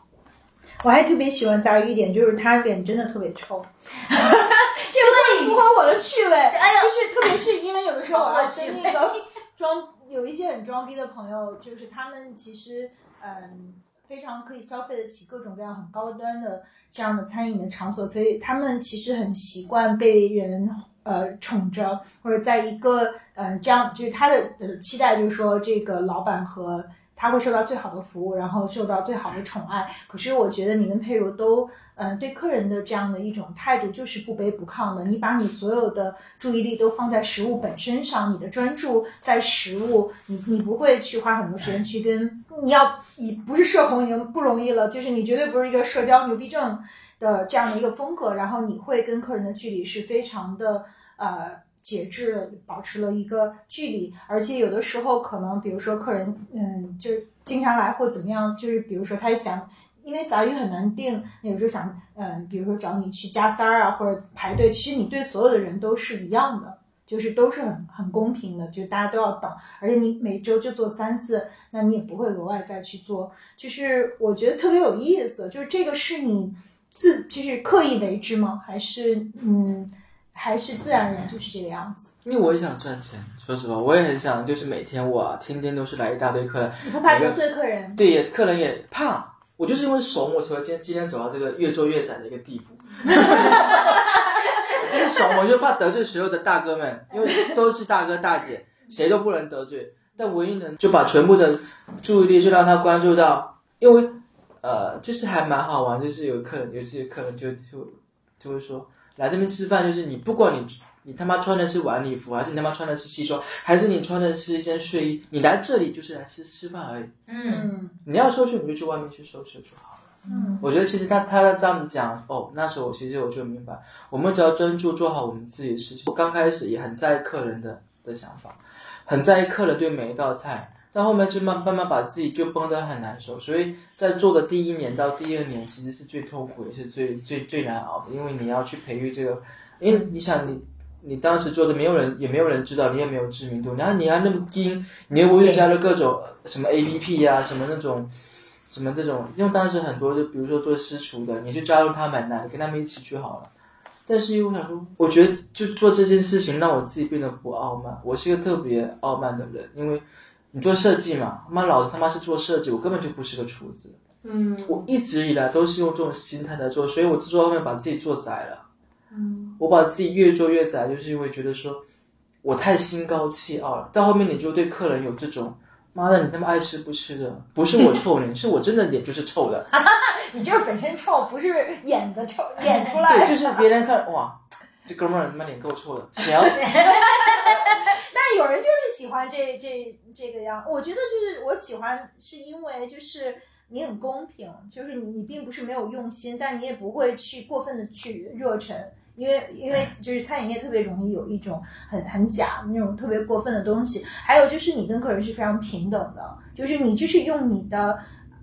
我还特别喜欢杂鱼一点，就是他脸真的特别臭，这个特别符合我的趣味。哎呦。就是特别是因为有的时候我跟那个 装有一些很装逼的朋友，就是他们其实嗯非常可以消费得起各种各样很高端的这样的餐饮的场所，所以他们其实很习惯被人呃宠着，或者在一个呃这样就是他的呃期待就是说这个老板和他会受到最好的服务，然后受到最好的宠爱。可是我觉得你跟佩如都，嗯、对客人的这样的一种态度就是不卑不亢的。你把你所有的注意力都放在食物本身上，你的专注在食物，你你不会去花很多时间去跟你要以不是社恐已经不容易了，就是你绝对不是一个社交牛逼症的这样的一个风格，然后你会跟客人的距离是非常的呃。节制，保持了一个距离，而且有的时候可能，比如说客人，嗯，就是经常来或怎么样，就是比如说他想，因为杂鱼很难定，有时候想，嗯，比如说找你去加塞儿啊，或者排队，其实你对所有的人都是一样的，就是都是很很公平的，就大家都要等，而且你每周就做三次，那你也不会额外再去做，就是我觉得特别有意思，就是这个是你自就是刻意为之吗？还是嗯？还是自然而然就是这个样子？因为我也想赚钱，说实话，我也很想，就是每天哇，天天都是来一大堆客人，你不怕得罪客人？对，也客人也怕。我就是因为怂，我才会今天今天走到这个越做越窄的一个地步。就是怂，我就怕得罪所有的大哥们，因为都是大哥大姐，谁都不能得罪。但唯一能就把全部的注意力就让他关注到，因为呃，就是还蛮好玩，就是有客人，有些客人就就就会说，来这边吃饭，就是你不管你你他妈穿的是晚礼服，还是你他妈穿的是西装，还是你穿的是一件睡衣，你来这里就是来吃吃饭而已。嗯，你要收拾你就去外面去收拾就好了。嗯，我觉得其实他他这样子讲，哦，那时候我其实我就明白，我们只要专注做好我们自己的事情。我刚开始也很在意客人的的想法，很在意客人对每一道菜，到后面就慢慢慢把自己就绷得很难受。所以在做的第一年到第二年，其实是最痛苦也是最最最难熬的，因为你要去培育这个，因为你想你。你当时做的没有人，也没有人知道，你也没有知名度，然后你还那么精，你又不会加入各种什么 A P P 呀、什么那种，什么这种，因为当时很多就比如说做私厨的，你就加入他们，那你跟他们一起去好了。但是又想说，我觉得就做这件事情让我自己变得不傲慢。我是一个特别傲慢的人，因为你做设计嘛，他妈老子他妈是做设计，我根本就不是个厨子。嗯，我一直以来都是用这种心态在做，所以我做后面把自己做窄了。嗯，我把自己越做越窄，就是因为觉得说我太心高气傲了。到后面你就对客人有这种，妈的，你他妈爱吃不吃的，不是我臭脸，是我真的脸就是臭的。你就是本身臭，不是演的臭，演出来。对，就是别人看哇，这哥们儿他妈脸够臭的，行。有人就是喜欢这这这个样，我觉得就是我喜欢，是因为就是你很公平，就是你你并不是没有用心，但你也不会去过分的去热忱，因为因为就是餐饮业特别容易有一种很很假那种特别过分的东西，还有就是你跟客人是非常平等的，就是你就是用你的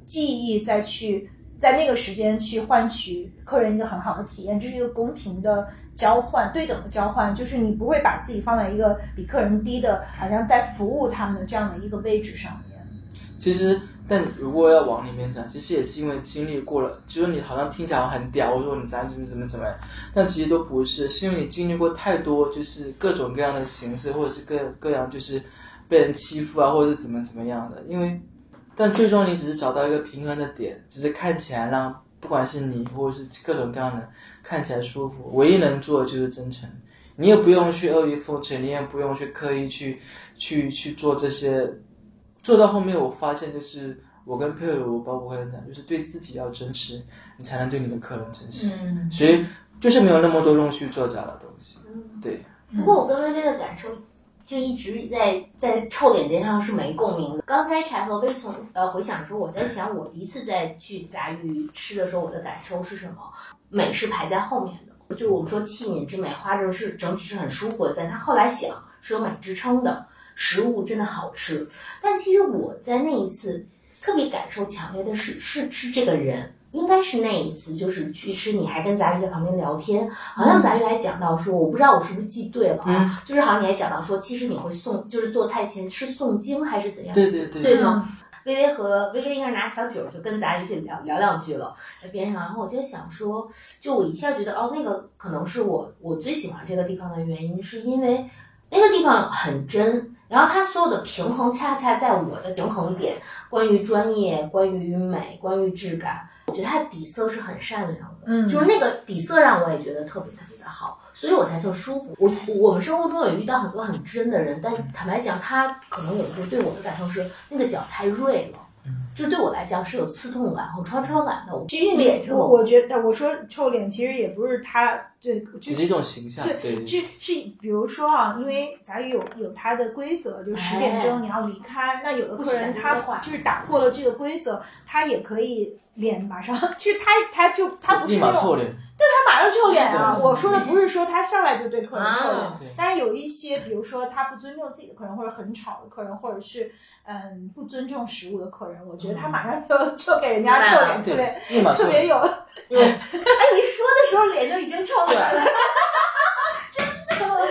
记忆再去。在那个时间去换取客人一个很好的体验，这是一个公平的交换、对等的交换，就是你不会把自己放在一个比客人低的，好像在服务他们的这样的一个位置上面。其实，但如果要往里面讲，其实也是因为经历过了，就是你好像听起来很屌，我说你咱怎么怎么怎么样，但其实都不是，是因为你经历过太多，就是各种各样的形式，或者是各各样就是被人欺负啊，或者是怎么怎么样的，因为。但最终你只是找到一个平衡的点，只是看起来让不管是你或者是各种各样的看起来舒服。唯一能做的就是真诚，你也不用去阿谀奉承，你也不用去刻意去去去做这些。做到后面，我发现就是我跟佩尔，包括会讲，就是对自己要真实，你才能对你的客人真实。嗯，所以就是没有那么多弄虚作假的东西。对。不过我跟薇薇的感受。就一直在在臭脸这上是没共鸣的。刚才柴和薇从呃回想的时候，我在想我第一次在去杂鱼吃的时候，我的感受是什么？美是排在后面的，就是我们说器皿之美，花着是整体是很舒服的，但他后来想是有美支撑的，食物真的好吃。但其实我在那一次特别感受强烈的是是吃这个人。应该是那一次，就是去吃，你还跟杂鱼在旁边聊天，好像杂鱼还讲到说，我不知道我是不是记对了啊，就是好像你还讲到说，其实你会诵，就是做菜前是诵经还是怎样？对对对，对吗？微微和微微应该是拿小酒就跟杂鱼去聊聊两句了，在边上，然后我就想说，就我一下觉得哦，那个可能是我我最喜欢这个地方的原因，是因为那个地方很真。然后它所有的平衡恰恰在我的平衡点，关于专业，关于美，关于质感，我觉得它底色是很善良的，嗯，就是那个底色让我也觉得特别特别的好，所以我才特舒服。我我们生活中也遇到很多很真的人，但坦白讲，他可能有时候对我的感受是那个脚太锐了。就对我来讲是有刺痛感和穿穿感的。其实脸之后，我觉得我说臭脸其实也不是他对，只是一种形象。对，是是，比如说啊，因为咱有有它的规则，就十点钟你要离开。那有的客人他就是打破了这个规则，他也可以脸马上，其 实他他就他不是那种，对他马上臭脸啊。我说的不是说他上来就对客人臭脸，但是有一些，比如说他不尊重自己的客人，或者很吵的客人，或者是。嗯，不尊重食物的客人，我觉得他马上就就给人家臭脸，特别特别有。哎，你说的时候脸就已经臭了，真的，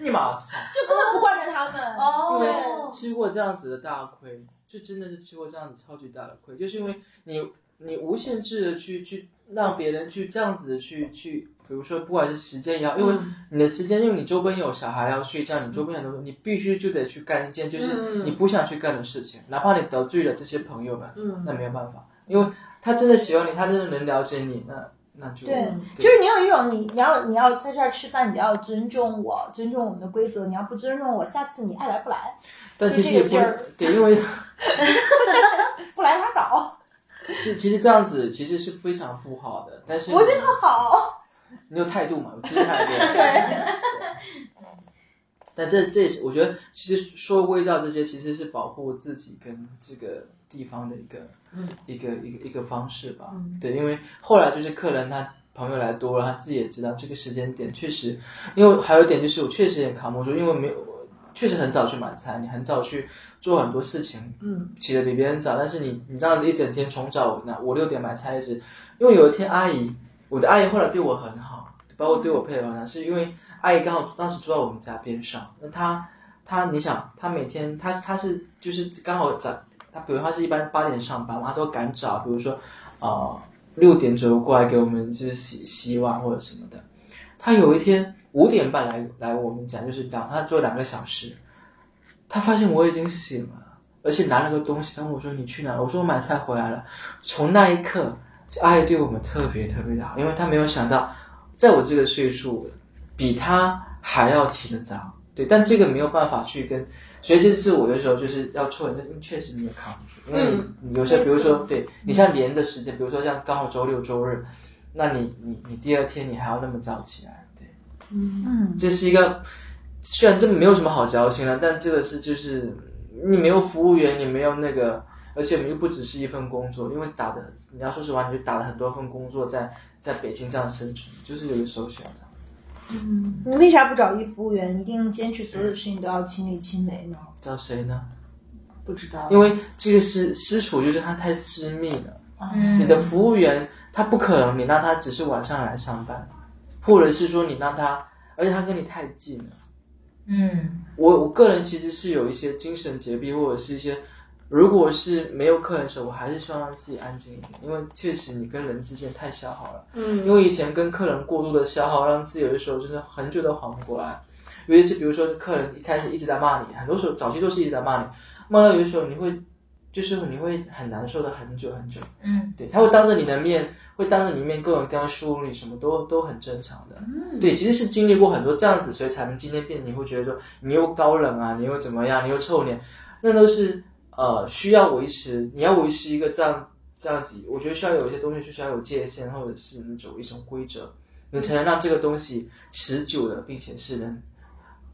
立马就根本不惯着他们。哦，因为吃过这样子的大亏，就真的是吃过这样子超级大的亏，就是因为你你无限制的去去让别人去这样子去去比如说不管是时间也好，因为嗯你的时间，因为你周边有小孩要睡觉，你周边很多，你必须就得去干一件就是嗯你不想去干的事情，哪怕你得罪了这些朋友们，嗯那没有办法，因为他真的喜欢你，他真的能了解你，那那就对嗯就是你有一种你你要你要在这儿吃饭，你要尊重我，尊重我们的规则。你要不尊重我，下次你爱来不来，但其实也不对，因为 不来拉倒。就其实这样子其实是非常不好的，但是我觉得特好。你有态度嘛，有姿态对。但这这也是我觉得，其实说味道这些，其实是保护自己跟这个地方的一个、嗯一个一个一个方式吧。嗯对，因为后来就是客人他朋友来多了，他自己也知道这个时间点确实，因为还有一点就是我确实也扛不住，因为没有我确实很早去买菜，你很早去做很多事情，嗯，起得比别人早，但是你你这样子一整天从早那五六点买菜一直，因为有一天阿姨，我的阿姨后来对我很好，包括对我配合很好，是因为阿姨刚好当时住在我们家边上，那她她你想，她每天她她是就是刚好早，她比如她是一般八点上班嘛，她都赶早，比如说呃六点左右过来给我们就是洗洗碗或者什么的，她有一天五点半来来我们家，就是两他坐两个小时，他发现我已经醒了。而且拿了个东西，他问我说：“你去哪了？”我说：“我买菜回来了。”从那一刻，阿姨对我们特别特别的好，因为她没有想到，在我这个岁数，比她还要起得早。对，但这个没有办法去跟，所以这次我的时候就是要错人，确实你也扛不住，因为你,、有些，比如说，对你像连着时间，比如说像刚好周六周日，那你你你第二天你还要那么早起来，对，嗯，这是一个虽然这没有什么好矫情的，但这个是就是你没有服务员，你没有那个，而且我们又不只是一份工作，因为打的你要说实话，你就打了很多份工作在在北京这样生存，就是有的时候需要这样。你为啥不找一服务员，一定坚持所有的事情都要亲力亲为呢？找谁呢？不知道，因为这个是私处，就是它太私密了。嗯你的服务员他不可能，你让他只是晚上来上班，或者是说你让他，而且他跟你太近了。嗯我我个人其实是有一些精神洁癖，或者是一些，如果是没有客人的时候，我还是希望让自己安静一点，因为确实你跟人之间太消耗了。嗯因为以前跟客人过度的消耗，让自己有的时候真的很久都缓不过来。尤其是比如说客人一开始一直在骂你，很多时候早期都是一直在骂你，骂到有的时候你会，就是你会很难受的很久很久。嗯对，他会当着你的面，会当着你面各种各样羞辱你，什么都都很正常的。对，其实是经历过很多这样子，所以才能今天变。你会觉得说你又高冷啊，你又怎么样，你又臭脸，那都是呃需要维持，你要维持一个这样这样子，我觉得需要有一些东西是需要有界限，或者是你走一种规则，你才能让这个东西持久的，并且是能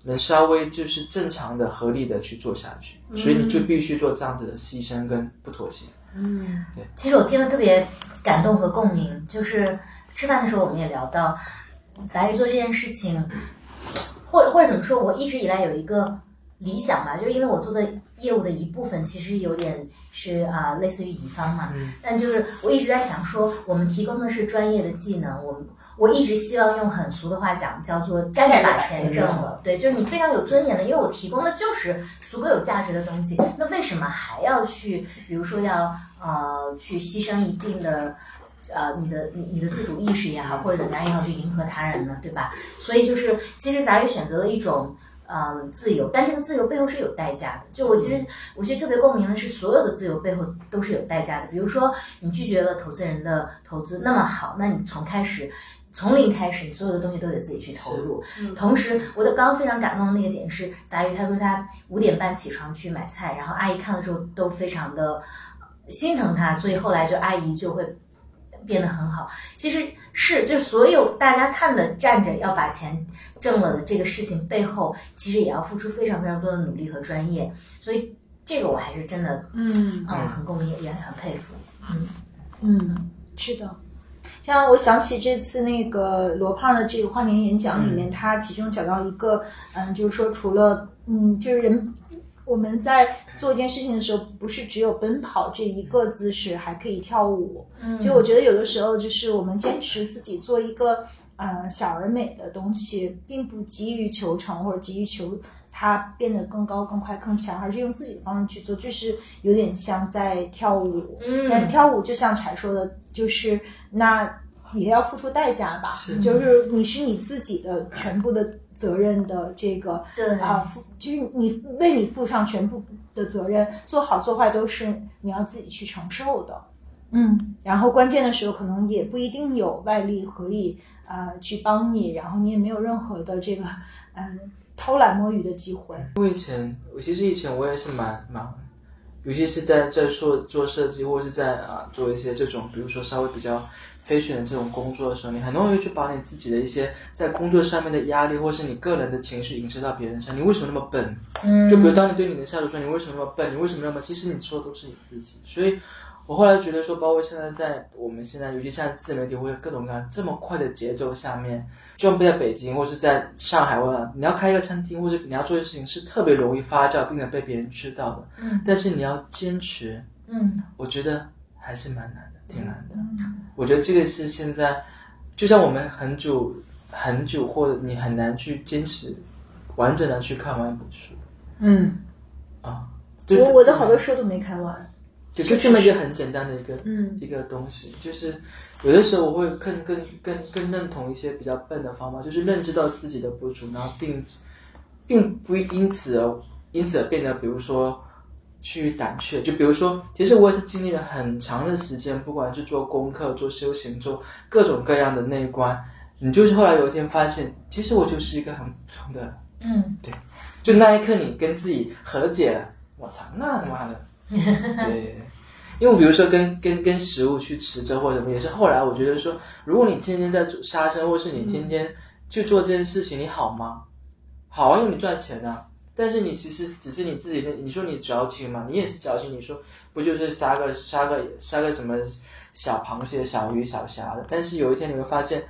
能稍微就是正常的、合理的去做下去。所以你就必须做这样子的牺牲跟不妥协。嗯。其实我听了特别感动和共鸣，就是吃饭的时候我们也聊到，杂鱼做这件事情，或者或者怎么说，我一直以来有一个理想吧，就是因为我做的业务的一部分其实有点是啊、类似于乙方嘛，嗯。但就是我一直在想说，我们提供的是专业的技能，我们我一直希望用很俗的话讲，叫做站着把钱挣了。对，就是你非常有尊严的，因为我提供的就是足够有价值的东西，那为什么还要去，比如说要呃去牺牲一定的。呃，你的你你的自主意识也好，或者怎么样也好，去迎合他人呢，对吧？所以就是，其实咱也选择了一种呃自由，但这个自由背后是有代价的。就我其实我其实特别共鸣的是，所有的自由背后都是有代价的。比如说，你拒绝了投资人的投资，那么好，那你从开始。从零开始，你所有的东西都得自己去投入。同时，我的刚刚非常感动的那个点是，杂鱼他说他五点半起床去买菜，然后阿姨看的时候都非常的心疼他，所以后来就阿姨就会变得很好。其实是，就是所有大家看的站着要把钱挣了的这个事情背后，其实也要付出非常非常多的努力和专业。所以这个我还是真的，嗯嗯，很共鸣，也很佩服。嗯嗯，是的。像我想起这次那个罗胖的这个跨年演讲里面，他其中讲到一个，嗯，就是说除了，嗯，就是人我们在做一件事情的时候，不是只有奔跑这一个姿势，还可以跳舞。嗯就我觉得有的时候，就是我们坚持自己做一个呃小而美的东西，并不急于求成或者急于求它变得更高、更快、更强，而是用自己的方式去做，就是有点像在跳舞。嗯跳舞就像柴说的，就是那也要付出代价吧？是就是你是你自己的全部的责任的这个对啊，负就是你为你负上全部的责任，做好做坏都是你要自己去承受的。嗯，然后关键的时候可能也不一定有外力可以啊、呃去帮你，然后你也没有任何的这个嗯、偷懒摸鱼的机会。我以前，我其实以前我也是蛮蛮，尤其是在在做做设计，或是在啊做一些这种，比如说稍微比较 fashion 的这种工作的时候，你很容易去把你自己的一些在工作上面的压力，或是你个人的情绪影射到别人身上。你为什么那么笨？嗯就比如当你对你的下属说你为什么那么笨，你为什么那么，其实你说的都是你自己。所以我后来觉得说，包括现在在我们现在，尤其现在自媒体或者各种各样这么快的节奏下面，就算不在北京或是在上海，或者你要开一个餐厅，或者你要做的事情是特别容易发酵，并且被别人知道的。嗯，但是你要坚持，嗯我觉得还是蛮难的，挺难的。我觉得这个是现在，就像我们很久很久，或者你很难去坚持完整的去看完一本书嗯，啊。我我的好多书都没看完。就就这么一个很简单的一个嗯一个东西，就是有的时候我会更更更更认同一些比较笨的方法，就是认知到自己的不足，然后并并不因此而因此而变得，比如说去胆怯。就比如说，其实我也是经历了很长的时间，不管是做功课、做修行、做各种各样的内观，你就是后来有一天发现，其实我就是一个很普通的嗯。对。就那一刻你跟自己和解了，我操，那他妈的，对，因为比如说跟跟跟食物去持着或者什么，也是后来我觉得说，如果你天天在做杀生，或是你天天去做这件事情，你好吗？好啊，因为你赚钱啊。但是你其实只是你自己的，你说你矫情嘛，你也是矫情。你说不就是杀个杀个杀个什么小螃蟹、小鱼、小虾的？但是有一天你会发现，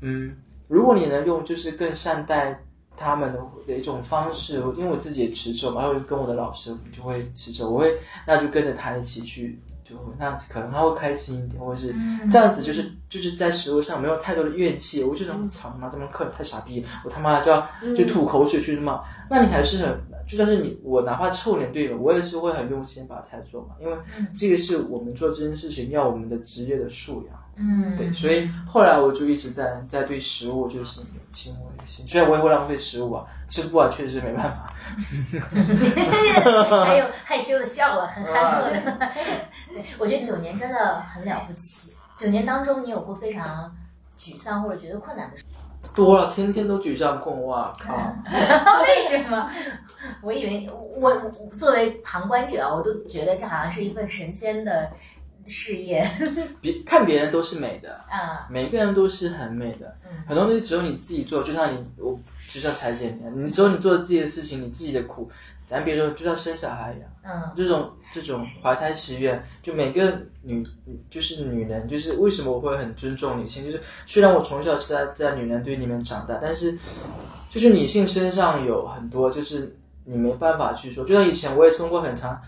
嗯，如果你能用就是更善待他们的的一种方式，因为我自己也持咒嘛，然后跟我的老师就会持咒，我会那就跟着他一起去，就那样子可能他会开心一点，或者是这样子就是就是在食物上没有太多的怨气，我就想操他妈这帮客人太傻逼，我他妈就要就吐口水去骂，那你还是很就算是你我哪怕臭脸队友，我也是会很用心把菜做嘛，因为这个是我们做这件事情要我们的职业的素养。嗯，对，所以后来我就一直在在对食物就是有敬畏心，虽然我也会浪费食物啊，吃不完确实没办法。还有害羞的笑了，很憨厚的。对我觉得九年真的很了不起。九年当中，你有过非常沮丧或者觉得困难的时候多了，天天都沮丧困，哇靠！为什么？我以为我我作为旁观者，我都觉得这好像是一份神仙的事业。别看别人都是美的，啊，每个人都是很美的，嗯很多东西只有你自己做，就像你我就像裁剪一样，你只有你做自己的事情，你自己的苦，咱比如说就像生小孩一样。嗯这种这种怀胎十月，就每个女就是女人，就是为什么我会很尊重女性？就是虽然我从小是在在女人堆里面长大，但是就是女性身上有很多就是你没办法去说。就像以前我也通过很长，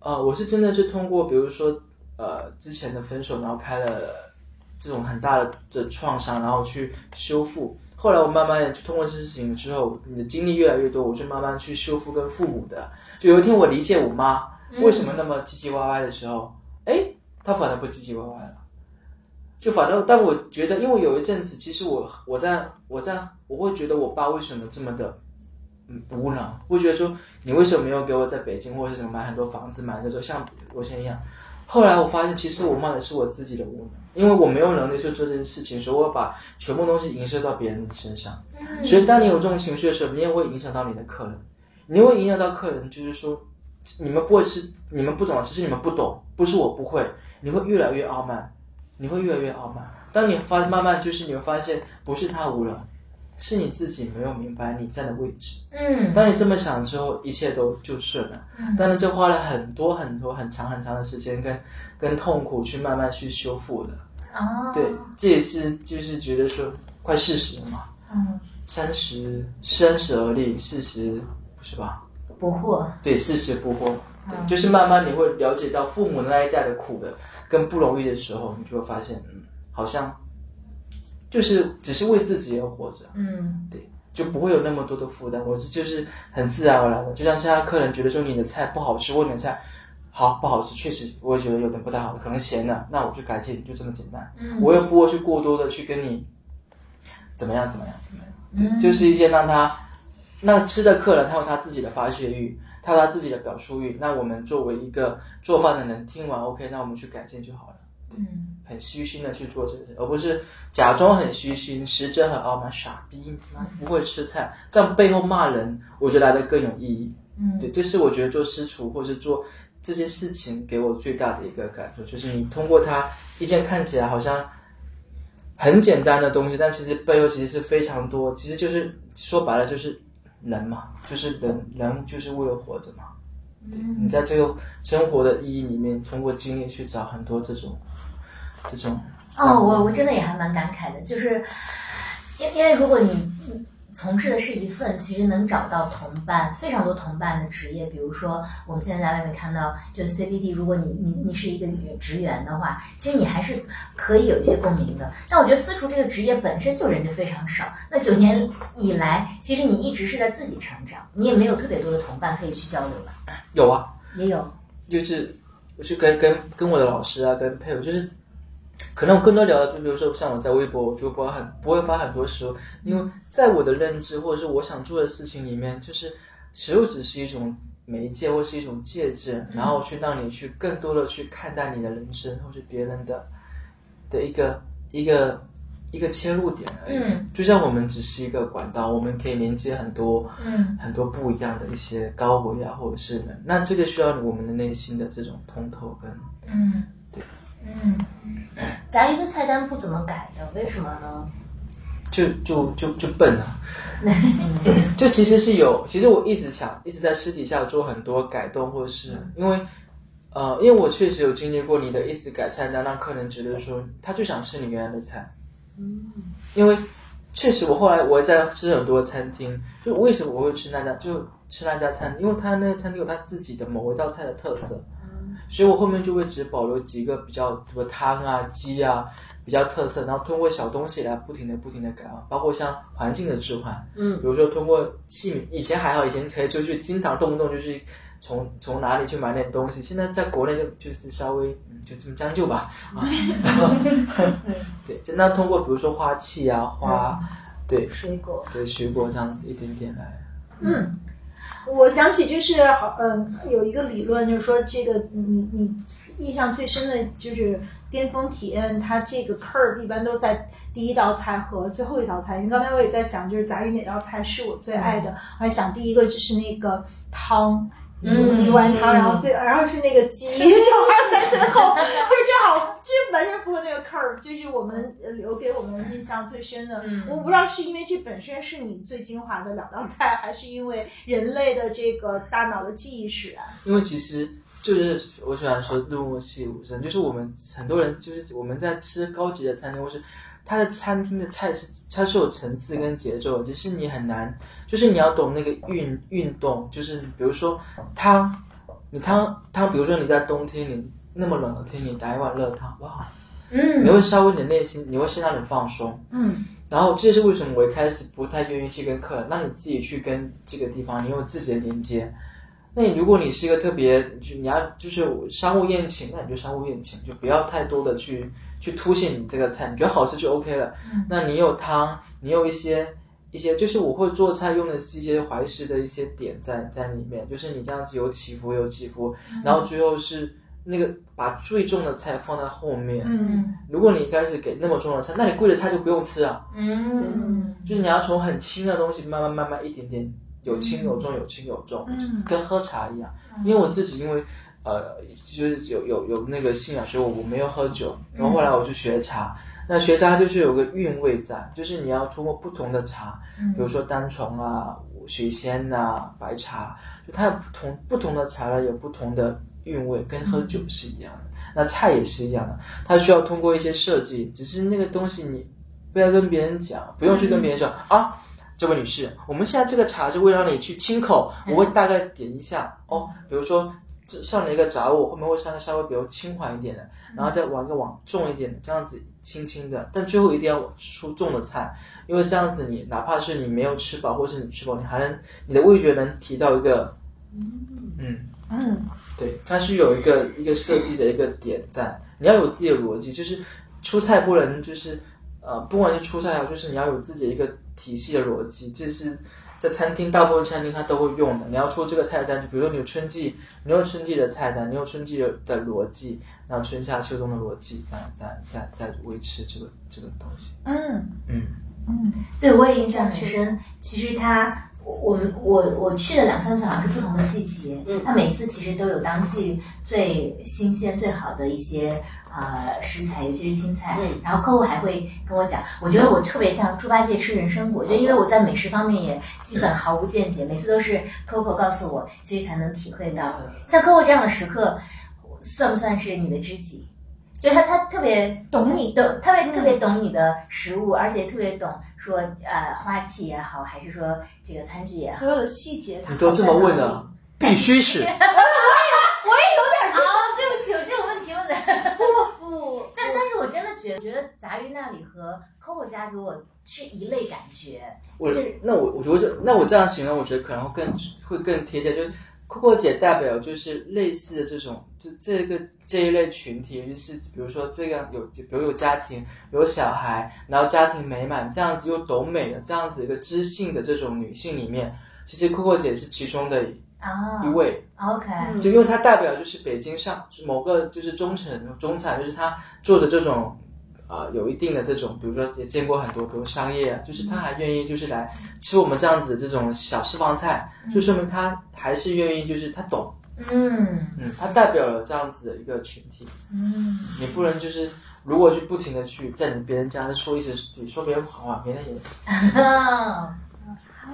呃，我是真的是通过比如说呃之前的分手，然后开了这种很大的的创伤，然后去修复。后来我慢慢的通过这事情之后，你的经历越来越多，我就慢慢去修复跟父母的。就有一天我理解我妈为什么那么唧唧歪歪的时候，哎、她反而不唧唧歪歪了。就反正，但我觉得，因为有一阵子，其实我我在我在我会觉得我爸为什么这么的嗯无能，会觉得说你为什么没有给我在北京或者是什么买很多房子，买那种像我现在一样。后来我发现，其实我骂的是我自己的无能，因为我没有能力去做这件事情，所以我把全部东西影射到别人身上。所以当你有这种情绪的时候，你也会影响到你的客人，你会影响到客人，就是说你们不会是你们不懂，只是你们不懂，不是我不会，你会越来越傲慢，你会越来越傲慢。当你发慢慢就是你会发现，不是他无能，是你自己没有明白你站的位置。嗯当你这么想之后，一切都就顺了。但是这花了很多很多很长很长的时间跟跟痛苦去慢慢去修复的。哦，对，这也是就是觉得说快四十了嘛，嗯，三十三十而立，四十不是吧？不惑，对，四十不惑，嗯。对，就是慢慢你会了解到父母那一代的苦的跟不容易的时候，你就会发现，嗯，好像就是只是为自己而活着，嗯。对就不会有那么多的负担。我是就是很自然而然的，就像现在客人觉得说你的菜不好吃，或的菜好不好吃，确实我也觉得有点不太好，可能咸了，那我去改进，就这么简单。嗯我又不会去过多的去跟你怎么样怎么样怎么样，嗯就是一些让他那吃的客人他有他自己的发泄欲，他有他自己的表述欲，那我们作为一个做饭的人，听完 OK，那我们去改进就好了。嗯很虚心的去做这个事，而不是假装很虚心，实则很傲慢，傻逼，妈不会吃菜，这样背后骂人，我觉得来的更有意义。嗯对，这是我觉得做私厨或是做这件事情给我最大的一个感受，就是你通过它一件看起来好像很简单的东西，但其实背后其实是非常多，其实就是说白了就是人嘛，就是人人就是为了活着嘛。嗯你在这个生活的意义里面，通过经历去找很多这种这种哦，我我真的也还蛮感慨的，就是因因为如果你从事的是一份其实能找到同伴非常多同伴的职业，比如说我们现在在外面看到，就是 CBD，如果你你你是一个职员的话，其实你还是可以有一些共鸣的。但我觉得私厨这个职业本身就人就非常少，那九年以来，其实你一直是在自己成长，你也没有特别多的同伴可以去交流吧？有啊，也有，就是我去跟跟跟我的老师啊，跟配偶，就是可能我更多聊的，就比如说像我在微博，我就不会很不会发很多食物，因为在我的认知或者是我想做的事情里面，就是食物只是一种媒介或是一种介质，然后去让你去更多的去看待你的人生或是别人的的一个一个一个切入点而已。嗯。就像我们只是一个管道，我们可以连接很多嗯。很多不一样的一些高维啊，或者是人，那这个需要我们的内心的这种通透跟嗯，对，嗯，杂鱼的菜单不怎么改的，为什么呢？就就就就笨啊，就其实是有，其实我一直想一直在私底下做很多改动，或者是因为呃，因为我确实有经历过你的一直改菜单，让客人觉得说他就想吃你原来的菜，嗯，因为确实我后来我也在吃很多餐厅，就为什么我会吃那家就吃那家餐厅，因为他那个餐厅有他自己的某一道菜的特色，所以我后面就会只保留几个比较，比如汤啊、鸡啊比较特色，然后通过小东西来不停的、不停的改啊，包括像环境的置换，嗯比如说通过器皿，以前还好，以前可以就去经常动不动就去从从哪里去买点东西，现在在国内就就是稍微嗯就这么将就吧 啊，对，就那通过比如说花器啊、花，对水果，对水果这样子一点点来，嗯，我想起就是好，嗯、有一个理论，就是说这个你你印象最深的就是巅峰体验，它这个 curve 一般都在第一道菜和最后一道菜。因为刚才我也在想，就是杂鱼哪道菜是我最爱的，我还想第一个就是那个汤。嗯一碗汤，然后最然后是那个鸡，这还在最后，就是这好，这完全符合那个 curve，就是我们呃留给我们印象最深的。嗯我不知道是因为这本身是你最精华的两道菜，还是因为人类的这个大脑的记忆使然。因为其实就是我喜欢说入木细无声，就是我们很多人就是我们在吃高级的餐厅，或是它的餐厅的菜是它是有层次跟节奏的，只是你很难，就是你要懂那个运运动，就是比如说汤，你汤汤，比如说你在冬天你那么冷的天，你打一碗热汤，哇，嗯你会稍微你的内心你会先让你放松，嗯然后这是为什么我一开始不太愿意去跟客人，那你自己去跟这个地方，你有自己的连接。那你如果你是一个特别，就你要就是商务宴请，那你就商务宴请，就不要太多的去去凸显你这个菜，你觉得好吃就 OK 了。那你有汤，你有一些一些，就是我会做菜用的是一些怀石的一些点在在里面，就是你这样子有起伏有起伏，然后最后是那个把最重的菜放在后面。嗯如果你一开始给那么重的菜，那你贵的菜就不用吃啊。嗯就是你要从很轻的东西慢慢慢慢一点点有轻有重，有轻有重，嗯跟喝茶一样。因为我自己因为呃就是有有有那个信仰，所以我我没有喝酒，然后后来我就学茶。那学渣就是有个韵味在，就是你要通过不同的茶，比如说单丛啊、水仙呐、白茶，就它有不同不同的茶呢有不同的韵味，跟喝酒是一样的。那菜也是一样的，它需要通过一些设计，只是那个东西你不要跟别人讲，不用去跟别人说、啊。这位女士，我们现在这个茶是为了让你去清口，我会大概点一下。哦，比如说这上了一个杂物，后面会上个稍微比较轻缓一点的，然后再往一个往重一点的，这样子轻轻的，但最后一定要出重的菜，因为这样子你哪怕是你没有吃饱，或是你吃饱，你还能你的味觉能提到一个嗯，嗯对，它是有一个一个设计的一个点在，你要有自己的逻辑，就是出菜不能就是呃，不管是出菜啊，就是你要有自己的一个体系的逻辑，这是在餐厅大部分餐厅它都会用的。你要出这个菜单，就比如说你有春季，你有春季的菜单，你有春季的的逻辑，然后春夏秋冬的逻辑，在在在在维持这个这个东西。嗯嗯嗯对我也印象很深。其实它，我我们我我去的两三次好像是不同的季节，嗯它每次其实都有当季最新鲜最好的一些呃食材，尤其是青菜。嗯然后客户还会跟我讲，我觉得我特别像猪八戒吃人参果，就因为我在美食方面也基本毫无见解，每次都是 Coco 告诉我，其实才能体会到。像 Coco 这样的食客，算不算是你的知己？就他他特别懂你懂，特别特别懂你的食物，而且特别懂说呃花器也好，还是说这个餐具也好。所有的细节，他你都这么问好在哪里了，必须是。我也有点说，对不起，我这种问题问的不不不，但但是我真的觉得，觉得杂鱼那里和 Coco 家给我是一类感觉。我就是那我我觉得那我这样形容，我觉得可能会更会更贴切，就是 Coco 姐代表就是类似的这种，就这个这一类群体，就是比如说这样有，比如有家庭有小孩，然后家庭美满，这样子又懂美的这样子一个知性的这种女性里面，其实 Coco 姐是其中的啊一位，，OK，嗯就因为她代表就是北京上某个就是中层中产，就是她做的这种。啊、有一定的这种，比如说也见过很多，比如商业啊，就是他还愿意就是来吃我们这样子这种小私房菜，就说明他还是愿意，就是他懂，嗯。嗯，他代表了这样子的一个群体。嗯，你不能就是如果去不停的去在你别人家说一直说别人好话，别人也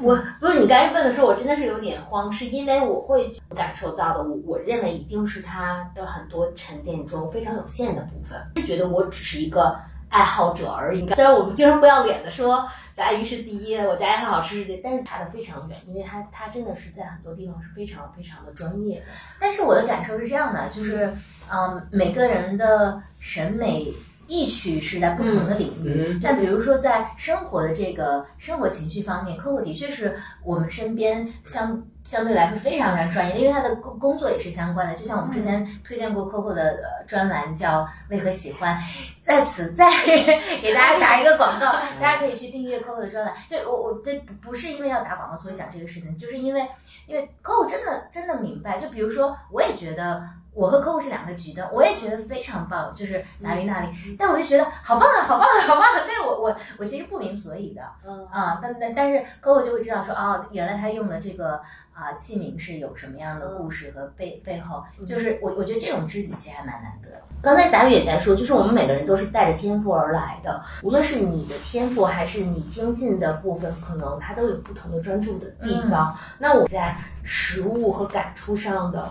我不是你刚才问的时候，我真的是有点慌，是因为我会感受到的，我我认为一定是他的很多沉淀中非常有限的部分，是觉得我只是一个爱好者而已。虽然我们经常不要脸的说杂鱼是第一，我家也很好吃，但是差的非常远，因为他他真的是在很多地方是非常非常的专业。但是我的感受是这样的，就是嗯，每个人的审美。意趣是在不同的领域，嗯但比如说在生活的这个生活情趣方面，Coco 的确是我们身边相相对来说非常非常专业的，因为他的工工作也是相关的。就像我们之前推荐过 Coco 的呃专栏叫《为何喜欢》，在此再给大家打一个广告，大家可以去订阅 Coco 的专栏。对我我这不不是因为要打广告所以讲这个事情，就是因为因为 Coco 真的真的明白，就比如说我也觉得。我和 Coco 是两个局的，我也觉得非常棒，就是杂鱼那里，但我就觉得好棒啊，好棒啊，好棒啊！但是我我我其实不明所以的，嗯啊，但但但是 Coco 就会知道说，哦，原来他用的这个啊器皿是有什么样的故事和背背后，就是我我觉得这种知己其实还蛮难得。刚才杂鱼也在说，就是我们每个人都是带着天赋而来的，无论是你的天赋还是你精进的部分，可能它都有不同的专注的地方。那我在实物和感触上的。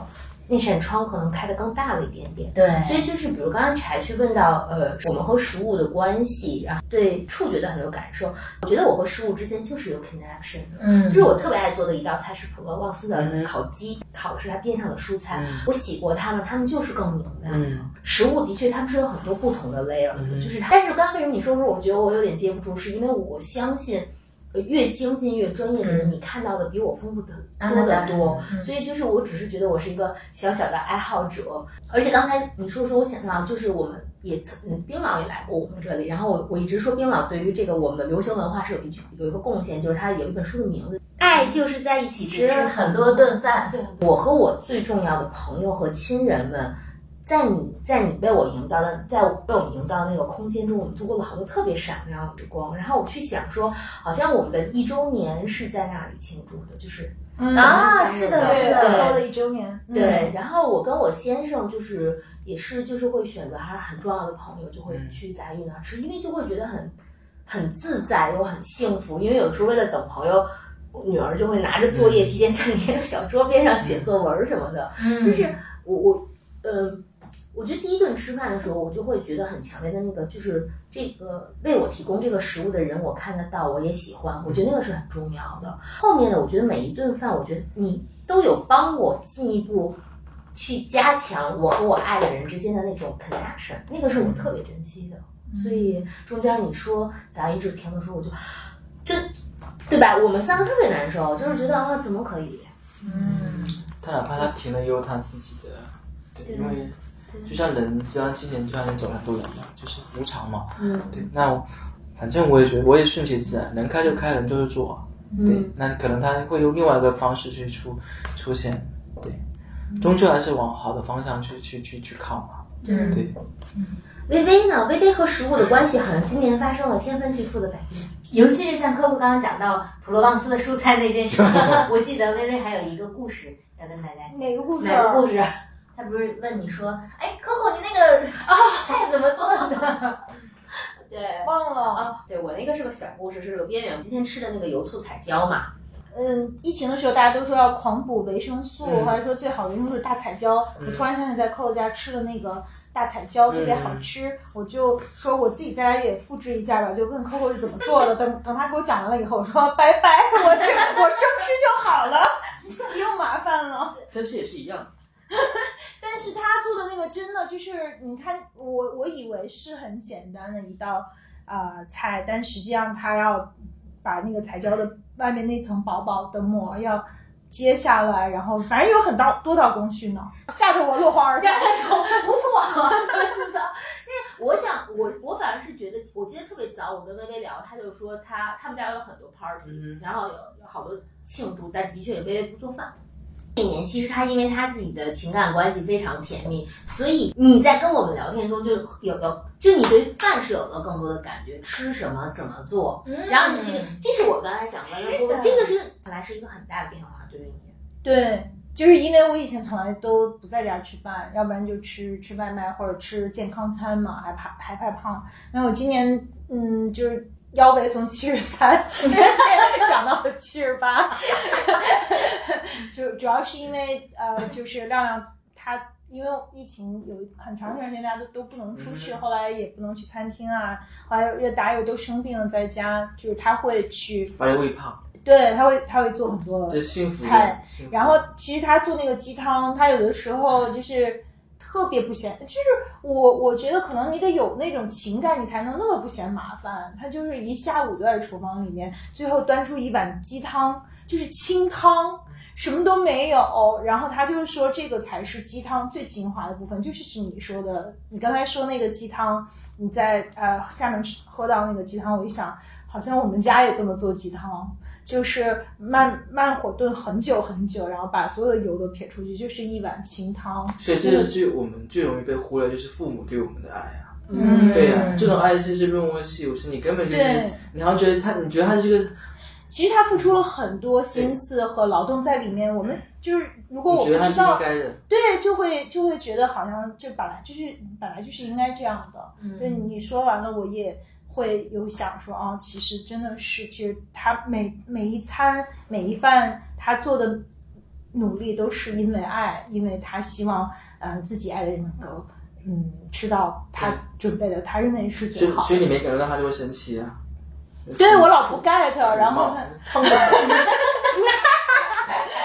那扇窗可能开得更大了一点点，对所以就是比如刚刚柴去问到，呃，我们和食物的关系，然后对触觉的很有感受，我觉得我和食物之间就是有 connection 的。嗯就是我特别爱做的一道菜是普罗旺斯的嗯烤鸡，烤的是它边上的蔬菜。嗯我洗过它们，它们就是更明亮。嗯食物的确它们是有很多不同的 layer 就是它。但是刚刚为什么你说说，我觉得我有点接不住，是因为我相信。呃越精进越专业的人，你看到的比我丰富的多得多，嗯所以就是我只是觉得我是一个小小的爱好者，而且刚才你说说，我想到就是我们也曾嗯冰老也来过我们这里，然后我我一直说冰老对于这个我们的流行文化是有一句有一个贡献，就是他有一本书的名字，爱就是在一起吃很多顿饭。对，我和我最重要的朋友和亲人们。在你在你被我营造的，在我被我们营造的那个空间中，我们度过了好多特别闪亮的时光。然后我去想说，好像我们的一周年是在那里庆祝的，就是嗯啊是的对，是的一周年，嗯对，然后我跟我先生就是也是就是会选择还是很重要的朋友，就会嗯去杂鱼那儿吃，因为就会觉得很很自在又很幸福。因为有的时候为了等朋友，女儿就会拿着作业提前在你那个小桌边上写作文什么的。嗯就是我我呃，我觉得第一顿吃饭的时候，我就会觉得很强烈的那个，就是这个为我提供这个食物的人，我看得到，我也喜欢，我觉得那个是很重要的。后面的，我觉得每一顿饭，我觉得你都有帮我进一步去加强我和我爱的人之间的那种 connection，那个是我特别珍惜的。所以中间你说咱一直停的时候，我就这对吧？我们三个特别难受，就是觉得啊，怎么可以？嗯，他哪怕他停了也有他自己的，对，因为就像人，就像今年就像你走了很多人嘛，就是无常嘛，嗯，对，那反正我也觉得我也顺其自然，能开就开，人就是做，对，那可能他会用另外一个方式去出出现，对，终究还是往好的方向去去去去靠嘛，嗯对。微微呢？微微和食物的关系好像今年发生了天翻地覆的改变，尤其是像 Coco 刚刚讲到普罗旺斯的蔬菜那件事情，我记得微微还有一个故事要跟大家讲。哪个故事？哪个故事？他不是问你说，哎，Coco，你那个啊、菜怎么做的？对，忘了。啊，对我那个是个小故事，是个边缘。我今天吃的那个油醋彩椒嘛，嗯，疫情的时候大家都说要狂补维生素，嗯或者说最好的维生素是大彩椒。我突然想起在 Coco 家吃的那个大彩椒特别好吃，我就说我自己在家也复制一下吧，就问 Coco 是怎么做的。等等他给我讲完了以后，我说拜拜，我就我生吃就好了，不用麻烦了。生吃也是一样的，但是他做的那个真的就是，你看我我以为是很简单的一道啊、呃菜，但实际上他要把那个彩椒的外面那层薄薄的膜要揭下来，然后反正有很道多道工序呢，吓得我落荒而逃。他说不错，不错。但是我想，我我反而是觉得，我记得特别早，我跟微微聊，他就说他他们家有很多 party，、嗯然后有有好多庆祝，但的确微微不做饭。这一年其实他因为他自己的情感关系非常甜蜜，所以你在跟我们聊天中就有了，就你对饭是有了更多的感觉，吃什么怎么做，然后你这个这是我刚才想问的这个是看来是一个很大的变化，对于你。对，就是因为我以前从来都不在家吃饭，要不然就吃吃外卖或者吃健康餐嘛，还怕还怕胖。然后我今年嗯，就是腰围从七十三 长到了七十八，就主要是因为呃，就是亮亮他。因为疫情有很长一段时间大家都都不能出去，嗯后来也不能去餐厅啊，后来又大家又都生病了，在家就是他会去，把人喂胖，对他会他会做很多菜。幸福然后其实他做那个鸡汤，他有的时候就是特别不嫌，就是我我觉得可能你得有那种情感，你才能那么不嫌麻烦。他就是一下午都在厨房里面，最后端出一碗鸡汤，就是清汤。什么都没有，然后他就是说这个才是鸡汤最精华的部分，就是是你说的，你刚才说那个鸡汤，你在呃下面吃喝到那个鸡汤，我一想，好像我们家也这么做鸡汤，就是慢慢火炖很久很久，然后把所有的油都撇出去，就是一碗清汤。所以这是最我们最容易被忽略，就是父母对我们的爱啊。嗯对呀、这种爱是是润物细无声，你根本就是你好像觉得他，你觉得他是个，其实他付出了很多心思和劳动在里面，我们就是如果我你觉得他是应不知道，该的，对，就会就会觉得好像就本来就是本来就是应该这样的。嗯对你说完了，我也会有想说啊，其实真的是，其实他每每一餐每一饭他做的努力都是因为爱，因为他希望嗯、呃自己爱的人能够嗯吃到他准备的，他认为是最好的。所以你没感觉到他就会生气啊。对我老不 get，然后他碰到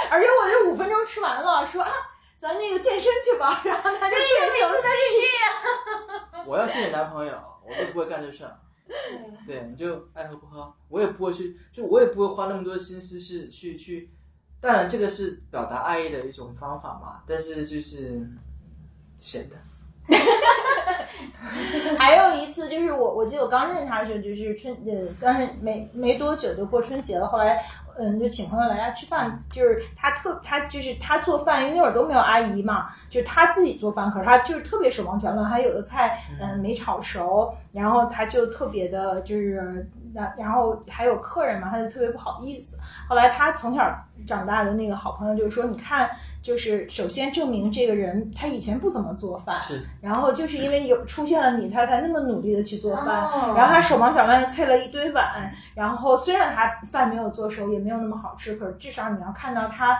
而且我这五分钟吃完了，说啊，咱那个健身去吧，然后他就特别生气。我要是你男朋友，我都不会干这事儿。对，你就爱喝不喝，我也不会去，就我也不会花那么多心思是去去。当然，这个是表达爱意的一种方法嘛，但是就是显得 还有一次就是我，我记得我刚认识他的时候，就是春呃，当时没没多久就过春节了，后来嗯就请朋友来家吃饭，就是他特他就是他做饭，因为那会儿都没有阿姨嘛，就是他自己做饭，可是他就是特别手忙脚乱，还有的菜嗯没炒熟，然后他就特别的就是。然然后还有客人嘛，他就特别不好意思。后来他从小长大的那个好朋友就说：“你看，就是首先证明这个人他以前不怎么做饭，是然后就是因为有出现了你，他才那么努力的去做饭。哦然后他手忙脚乱的菜了一堆碗，然后虽然他饭没有做熟，也没有那么好吃，可是至少你要看到他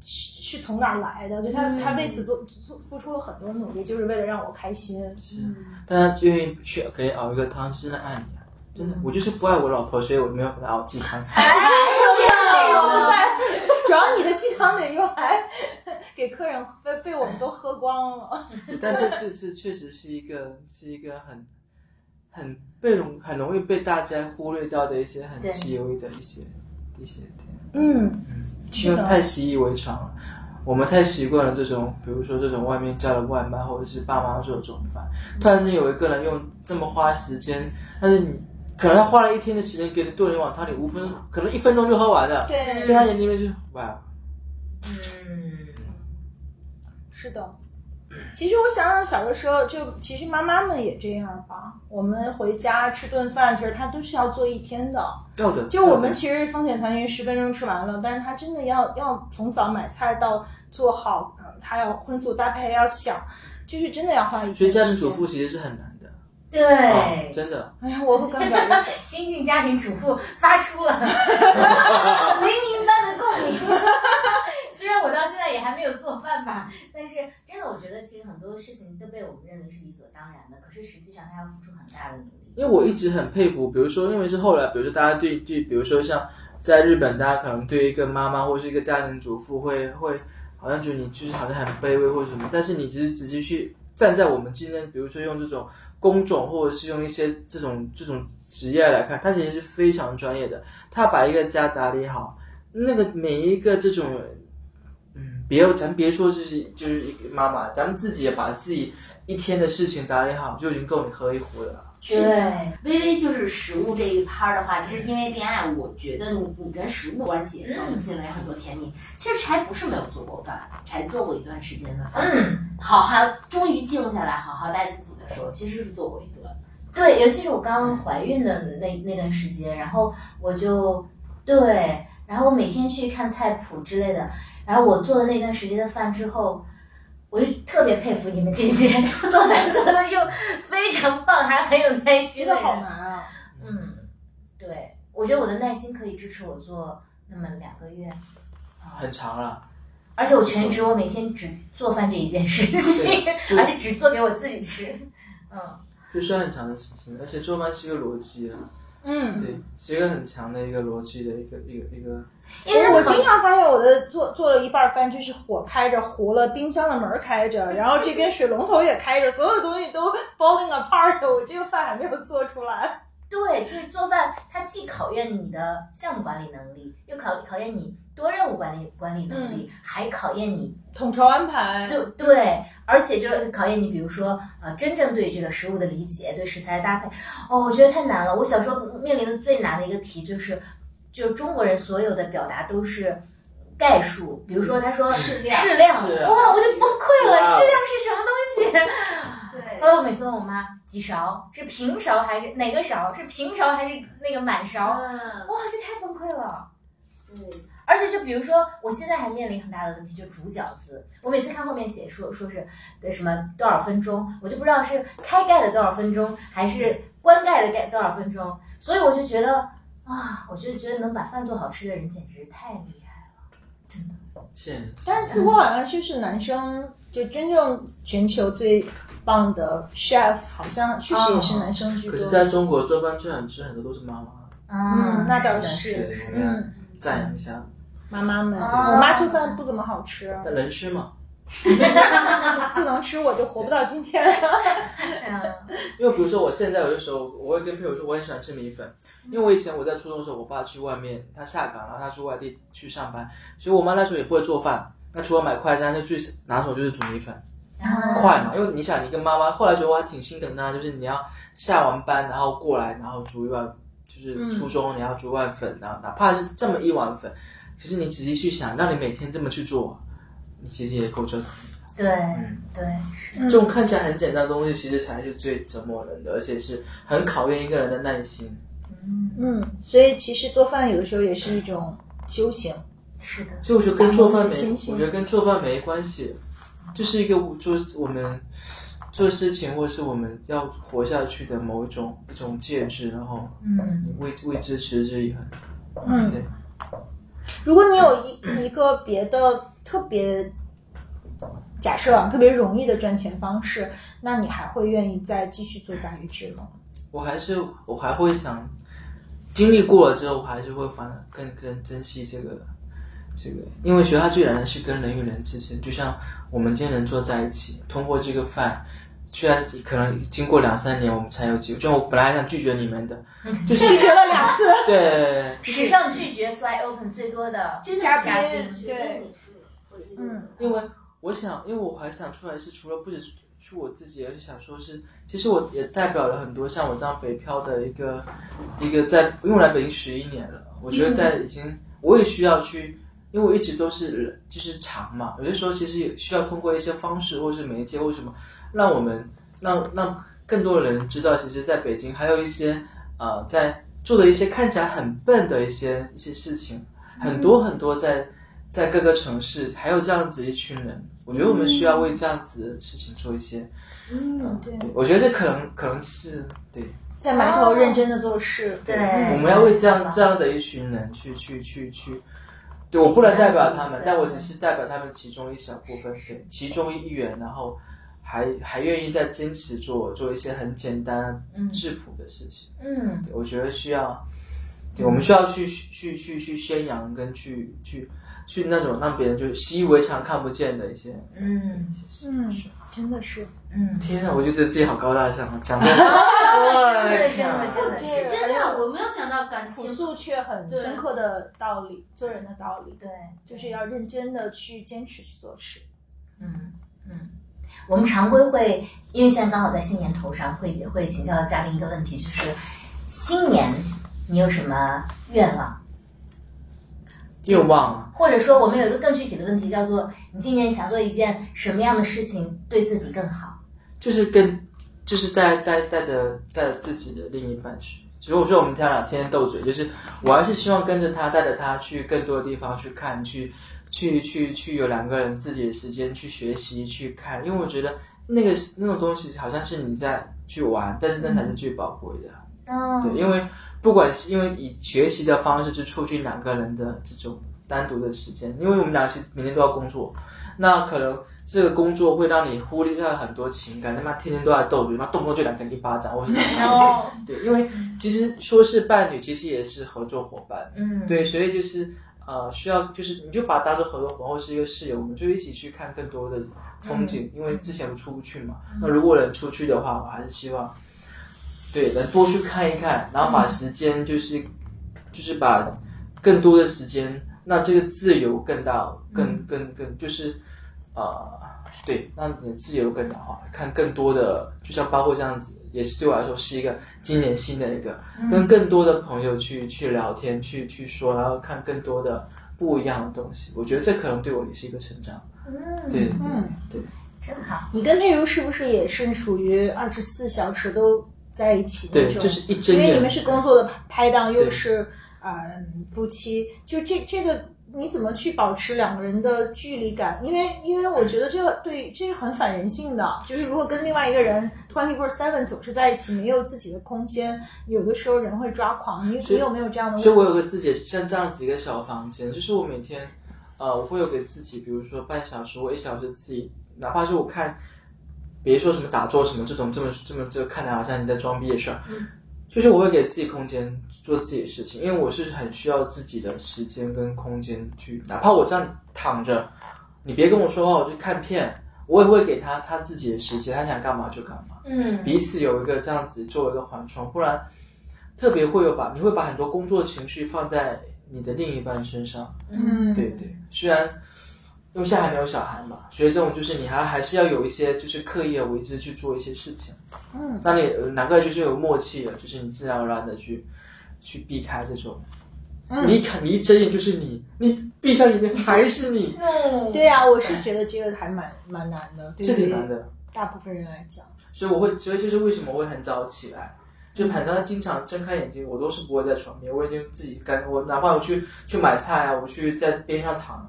是是从哪儿来的，就他、嗯他为此做做付出了很多努力，就是为了让我开心。是，但他愿意去可以熬一个汤，是真的爱你啊，真的。我就是不爱我老婆，所以我没有给她熬鸡汤。哎呦，不在，主要你的鸡汤得用来给客人被被我们都喝光了。但这这这确实是一个是一个很很被容很容易被大家忽略掉的一些很细微的一些一些点，嗯，因是的为太习以为常了。我们太习惯了这种，比如说这种外面叫的外卖，或者是爸妈做的这种饭。突然间有一个人用这么花时间，但是你可能他花了一天的时间给你炖了一碗汤，你五分可能一分钟就喝完了，对，在他眼里面就哇，嗯，是的。其实我想想，小的时候就其实妈妈们也这样吧。我们回家吃顿饭，其实她都是要做一天的。要的。就我们其实风险团圆十分钟吃完了，但是她真的要要从早买菜到做好，嗯，她要荤素搭配要想，就是真的要花一天。所以家庭主妇其实是很难的，对，哦真的。哎呀，我会干不了。新晋家庭主妇发出了 雷鸣般的共鸣。虽然我到现在也还没有做饭吧，但是真的，我觉得其实很多事情都被我们认为是理所当然的，可是实际上他要付出很大的努力。因为我一直很佩服，比如说，因为是后来，比如说大家对对，比如说像在日本，大家可能对一个妈妈或是一个家庭主妇会会好像觉得你就是好像很卑微或者什么，但是你只是直接去站在我们今天，比如说用这种工种或者是用一些这种这种职业来看，他其实是非常专业的，他把一个家打理好，那个每一个这种。嗯，别咱别说就是就是妈妈，咱们自己也把自己一天的事情打理好，就已经够你喝一壶的了。对，微微就是食物这一趴的话，其实因为恋爱，我觉得你你跟食物关系嗯进来很多甜蜜。其实柴不是没有做过饭，柴做过一段时间的饭。嗯，好好终于静下来，好好带自己的时候，其实是做过一顿。对，尤其是我刚怀孕的那那段时间，然后我就对，然后我每天去看菜谱之类的。然后我做了那段时间的饭之后，我就特别佩服你们这些 做饭做的又非常棒，还很有耐心的人。好难啊！嗯，对，我觉得我的耐心可以支持我做那么两个月。很长了。而且我全职，我每天只做饭这一件事情，而且只做给我自己吃。嗯。就是很长的事情，而且做饭是一个逻辑啊。嗯，对，是一个很强的一个逻辑的一个一个一个。因为我经常发现我的做做了一半饭，就是火开着，糊了，冰箱的门开着，然后这边水龙头也开着，所有东西都 falling apart，我这个饭还没有做出来。对，其实做饭它既考验你的项目管理能力，又考考验你多任务管理管理能力，还考验你统筹安排。就对，而且就是考验你，比如说呃，真正对这个食物的理解，对食材的搭配。哦，我觉得太难了。我小时候面临的最难的一个题就是，就是中国人所有的表达都是概述，比如说他说适量，适量，哇，我就崩溃了，适量是什么东西？对，我，每次问我妈几勺是平勺还是哪个勺是平勺还是那个满勺？哇，这太崩溃了。对，而且就比如说，我现在还面临很大的问题，就煮饺子。我每次看后面写说说是的什么多少分钟，我就不知道是开盖的多少分钟还是关盖的盖多少分钟。所以我就觉得啊，我就觉得能把饭做好吃的人简直太厉害了，真的。是。但是似乎好像就是男生就真正全球最。棒的 chef 好像确实也是男生居多。可是在中国做饭最想吃很多都是妈妈。嗯，那倒是。嗯，赞扬一下妈妈们。我妈做饭不怎么好吃。但能吃吗？不能吃我就活不到今天。因为比如说我现在有的时候我会跟朋友说我很喜欢吃米粉，因为我以前我在初中的时候，我爸去外面他下岗然后，他去外地去上班，所以我妈那时候也不会做饭，那除了买快餐，就最拿手就是煮米粉。快嘛，因为你想，你跟妈妈后来觉得我还挺心疼她，就是你要下完班然后过来，然后煮一碗，就是初中你要煮一碗粉，然后哪怕是这么一碗粉，其实你仔细去想，让你每天这么去做，你其实也够折腾。对，嗯，对，这种看起来很简单的东西，其实才是最折磨人的，而且是很考验一个人的耐心。嗯嗯，所以其实做饭有的时候也是一种修行。是的，所以我觉得跟做饭没，我觉得跟做饭没关系。就是一个做我们做事情，或者是我们要活下去的某一种一种介质，然后嗯，为为之持之以恒。嗯，对。如果你有一一个别的特别假设啊，特别容易的赚钱方式，那你还会愿意再继续做杂鱼制吗？我还是我还会想经历过了之后，我还是会反更更珍惜这个。这个，因为学它最难的是跟人与人之间，就像我们今天能坐在一起，通过这个饭，虽然可能经过两三年我们才有机会，就我本来想拒绝你们的，就是拒绝了两次，对，史上拒绝 slide open 最多的嘉宾，对，嗯。因为我想，因为我还想出来是除了不只是是我自己，而是想说是，其实我也代表了很多像我这样北漂的一个一个在，因为我来北京十一年了，我觉得在已经我也需要去，因为我一直都是就是长嘛，有些时候其实也需要通过一些方式或者是媒介或什么，让我们让让更多的人知道，其实在北京还有一些呃在做的一些看起来很笨的一些一些事情，很多很多在。在各个城市还有这样子一群人，我觉得我们需要为这样子的事情做一些。嗯，对，我觉得这可能可能是对，在埋头认真的做事。对，我们要为这样这样的一群人去去去去。对我不能代表他们，但我只是代表他们其中一小部分，对，其中一员，然后还还愿意再坚持做做一些很简单质朴的事情。嗯，对我觉得需要，我们需要去去去去宣扬跟去去。去那种让别人就习以为常、看不见的一些，嗯嗯，真的是，嗯，天啊，我就觉得自己好高大上，讲 的，真的真的真的对是真的，我没有想到感朴情，素却很深刻的道理，做人的道理，对，就是要认真的去坚持去做事。嗯嗯，我们常规会，因为现在刚好在新年头上，会会请教嘉宾一个问题，就是新年你有什么愿望？愿望啊，或者说，我们有一个更具体的问题，叫做你今年想做一件什么样的事情对自己更好？就是跟就是带带带着带着自己的另一半去。其实我说我们他俩天天斗嘴，就是我还是希望跟着他，带着他去更多的地方去看，去去去去有两个人自己的时间去学习去看，因为我觉得那个那种东西好像是你在去玩，但是那才是最宝贵的。嗯，对，因为不管是因为以学习的方式去促进两个人的这种单独的时间，因为我们俩是每天都要工作，那可能这个工作会让你忽略掉很多情感，他妈天天都在斗嘴，他妈动不动就两个人一巴掌，或者是哦，对，因为其实说是伴侣，其实也是合作伙伴，嗯，对，所以就是呃需要就是你就把它当做合作伙伴或是一个室友，我们就一起去看更多的风景，因为之前出不去嘛，那如果能出去的话，我还是希望。对，能多去看一看，然后把时间就是，就是把更多的时间，让这个自由更大，更更更就是，呃，对，让你的自由更大化，看更多的，就像包括这样子，也是对我来说是一个今年新的一个，跟更多的朋友去去聊天，去去说，然后看更多的不一样的东西，我觉得这可能对我也是一个成长。嗯，对，嗯，对，真好。你跟佩如是不是也是属于二十四小时都在一起那对，种？就是一睁眼，因为你们是工作的拍档，又是呃夫妻，就这这个你怎么去保持两个人的距离感？因为因为我觉得这个对这是很反人性的，就是如果跟另外一个人 twenty four seven 总是在一起，没有自己的空间，有的时候人会抓狂。你你有没有这样的？所以我有个自己像这样子一个小房间，就是我每天，呃，我会有给自己，比如说半小时或一小时自己，哪怕是我看，别说什么打坐什么这种这么这么这个看着好像你在装逼的事儿，就是我会给自己空间做自己的事情，因为我是很需要自己的时间跟空间去，哪怕我这样躺着，你别跟我说话，我去看片，我也会给他他自己的时间，他想干嘛就干嘛。嗯彼此有一个这样子作为一个缓冲，不然特别会有把你会把很多工作情绪放在你的另一半身上。嗯，对对，虽然因为现在还没有小孩嘛，所以这种就是你还还是要有一些就是刻意的为之去做一些事情。嗯，当你呃两个人就是有默契了，就是你自然而然的去去避开这种。嗯你一看，你一睁眼就是你，你闭上眼睛还是你，嗯，对啊、我是觉得这个还蛮蛮难的，这挺难的。大部分人来讲。所以我会，所以就是为什么我会很早起来，就很多经常睁开眼睛，我都是不会在床边，我已经自己干，我哪怕我去去买菜啊，我去在边上躺，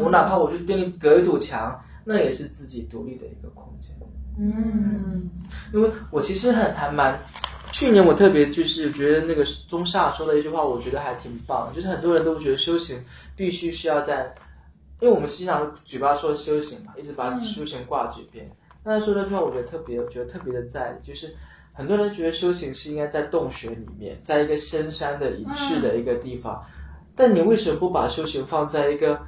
我哪怕我去跟你隔一堵墙，那也是自己独立的一个空间。嗯嗯因为我其实很还蛮，去年我特别就是觉得那个中夏说的一句话，我觉得还挺棒，就是很多人都觉得修行必须是要在，因为我们经常嘴巴说修行嘛，一直把修行挂嘴边。那他说那句话，我觉得特别，我觉得特别的在理，就是很多人觉得修行是应该在洞穴里面，在一个深山的隐士的一个地方，但你为什么不把修行放在一个，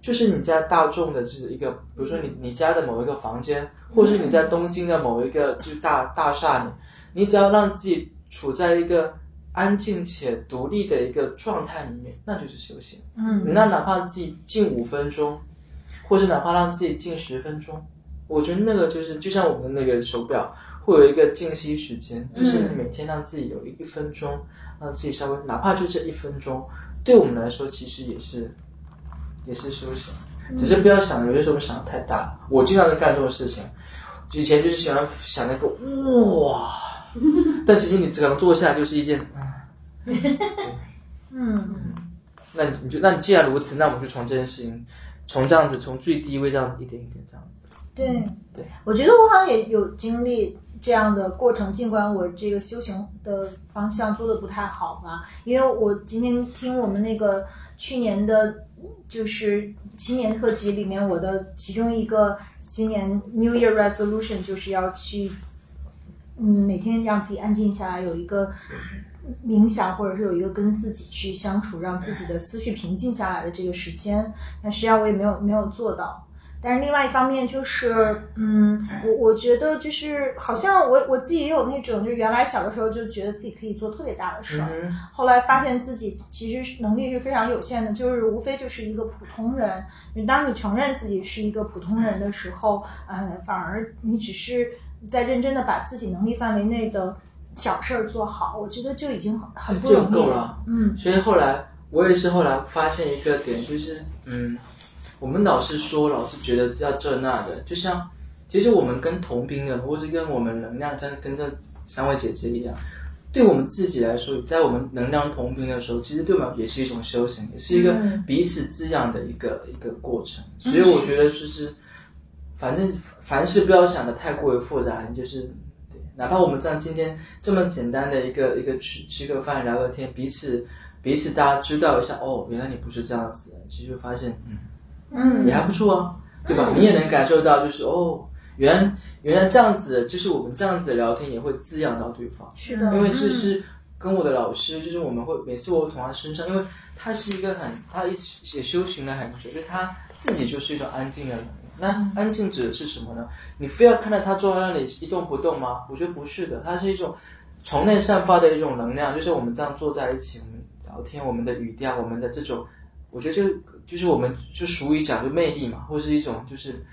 就是你在大众的这一个，比如说你你家的某一个房间，或是你在东京的某一个就是大大厦里，你只要让自己处在一个安静且独立的一个状态里面，那就是修行。嗯那哪怕自己静五分钟，或者哪怕让自己静十分钟，我觉得那个就是就像我们的那个手表会有一个静息时间，就是你每天让自己有一分钟，让自己稍微哪怕就这一分钟，对我们来说其实也是也是修行，只是不要想有些时候想的太大。我经常在干这种事情，以前就是喜欢想那个哇，但其实你只要坐下来就是一件。嗯，那你就那你既然如此，那我们就从这件事情，从这样子，从最低位这样一点一点这样子。对对，我觉得我好像也有经历这样的过程，尽管我这个修行的方向做的不太好吧，因为我今天听我们那个去年的，就是新年特辑里面，我的其中一个新年 New Year Resolution 就是要去，嗯，每天让自己安静下来，有一个。冥想，或者是有一个跟自己去相处，让自己的思绪平静下来的这个时间，但实际上我也没有没有做到。但是另外一方面就是，嗯，我我觉得就是好像我我自己也有那种，就是原来小的时候就觉得自己可以做特别大的事儿，后来发现自己其实能力是非常有限的，就是无非就是一个普通人。当你承认自己是一个普通人的时候，呃，反而你只是在认真的把自己能力范围内的。小事儿做好，我觉得就已经很很不容易了。嗯，所以后来我也是后来发现一个点，就是嗯，我们老是说，老是觉得要这那的，就像其实我们跟同频的，或是跟我们能量，像跟这三位姐姐一样，对我们自己来说，在我们能量同频的时候，其实对我们也是一种修行，也是一个彼此滋养的一个一个过程。所以我觉得就是，反正凡事不要想的太过于复杂，就是对。哪怕我们这样今天这么简单的一个一个吃吃个饭聊个天，彼此彼此大家知道一下哦，原来你不是这样子，其实发现嗯嗯也还不错啊，对吧？你也能感受到就是哦，原原来这样子，就是我们这样子聊天也会滋养到对方，是的，因为这是跟我的老师就是我们会每次我从他身上，因为他是一个很他一起也修行了很久，就他自己就是一种安静的人。那安静指的是什么呢？你非要看到他坐在那里一动不动吗？我觉得不是的，它是一种从内散发的一种能量，就是我们这样坐在一起，我们聊天，我们的语调，我们的这种，我觉得就就是我们就俗语讲就魅力嘛，或是一种就是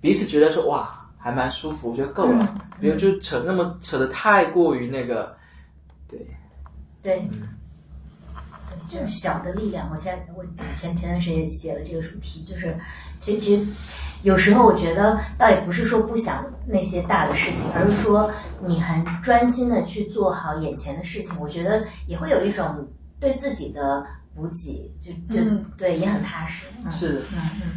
彼此觉得说哇还蛮舒服，我觉得够了，不用就扯那么扯的太过于那个，对，对，就是小的力量。我现在我前前段时间写了这个主题，就是其实。有时候我觉得倒也不是说不想那些大的事情，而是说你很专心的去做好眼前的事情。我觉得也会有一种对自己的补给，就就对也很踏实。是，嗯嗯。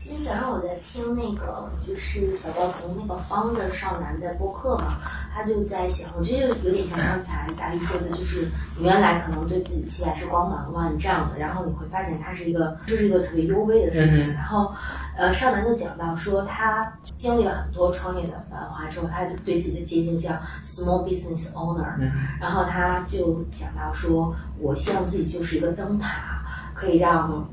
今天早上我在听那个就是小高同那个方的少男的播客嘛，他就在想，我觉得有点像刚才佳玉说的，就是你原来可能对自己期待是光芒万丈的，然后你会发现它是一个这是一个特别幽微的事情。然后，呃，少男就讲到说，他经历了很多创业的繁华之后，他就对自己的界定叫 small business owner。然后他就讲到说，我希望自己就是一个灯塔，可以让。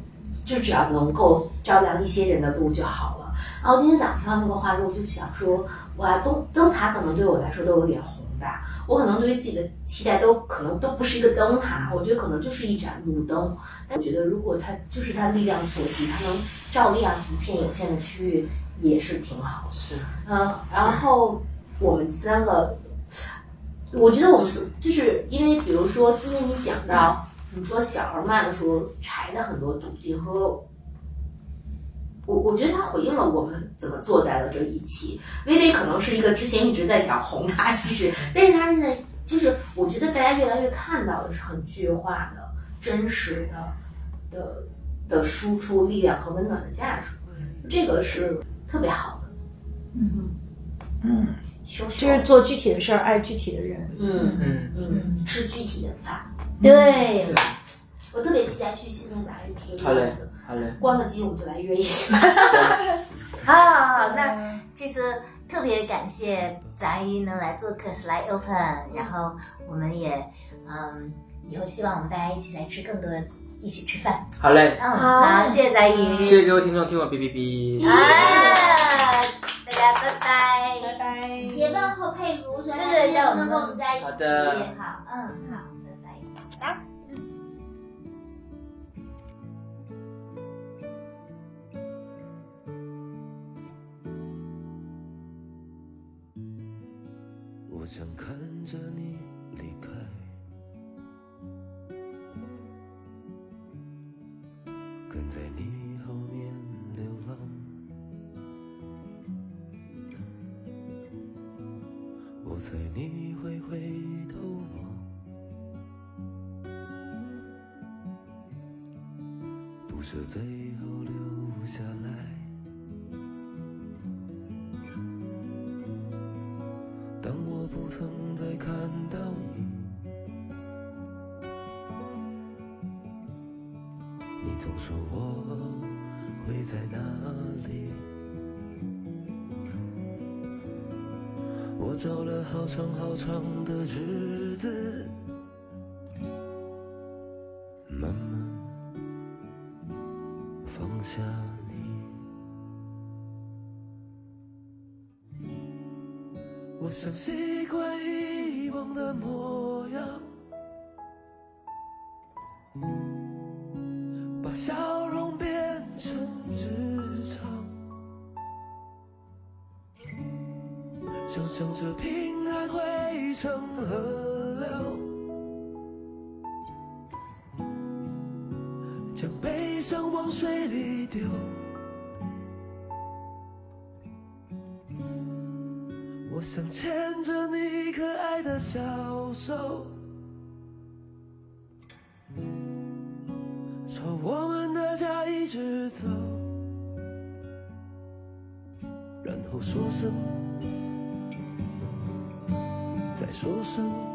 就只要能够照亮一些人的路就好了。然后今天早上听到那个话之后，就想说，哇，灯灯塔可能对我来说都有点宏大。我可能对于自己的期待都可能都不是一个灯塔，我觉得可能就是一盏路灯。但我觉得如果它就是它力量所及，它能照亮一片有限的区域，也是挺好。是。嗯，然后我们三个，我觉得我们是就是因为，比如说今天你讲到。你说小儿慢的时候柴的很多笃定和，我我觉得他回应了我们怎么坐在了这一期。微微可能是一个之前一直在讲宏大叙事，但是他现在就是我觉得大家越来越看到的是很具化的、真实的的的输出力量和温暖的价值，这个是特别好的。嗯嗯，就是做具体的事儿，爱具体的人。嗯嗯嗯，吃具体的饭。对了，我特别期待去新中杂志这个样子。好嘞，好嘞。关了机我们就来约一下。好，那这次特别感谢杂鱼能来做客 Slide Open，然后我们也嗯，以后希望我们大家一起来吃更多，一起吃饭。好嘞，嗯，好，谢谢杂鱼，谢谢各位听众听我哔哔哔。啊，大家拜拜，拜拜。也问候佩如，说对对，能跟我们在一起。好嗯，好，啊，我想看着你离开。跟在你后面流浪。我猜你会回头望。是最后留下来。当我不曾再看到你，你总说我会在哪里？我找了好长好长的日子，声，再说声。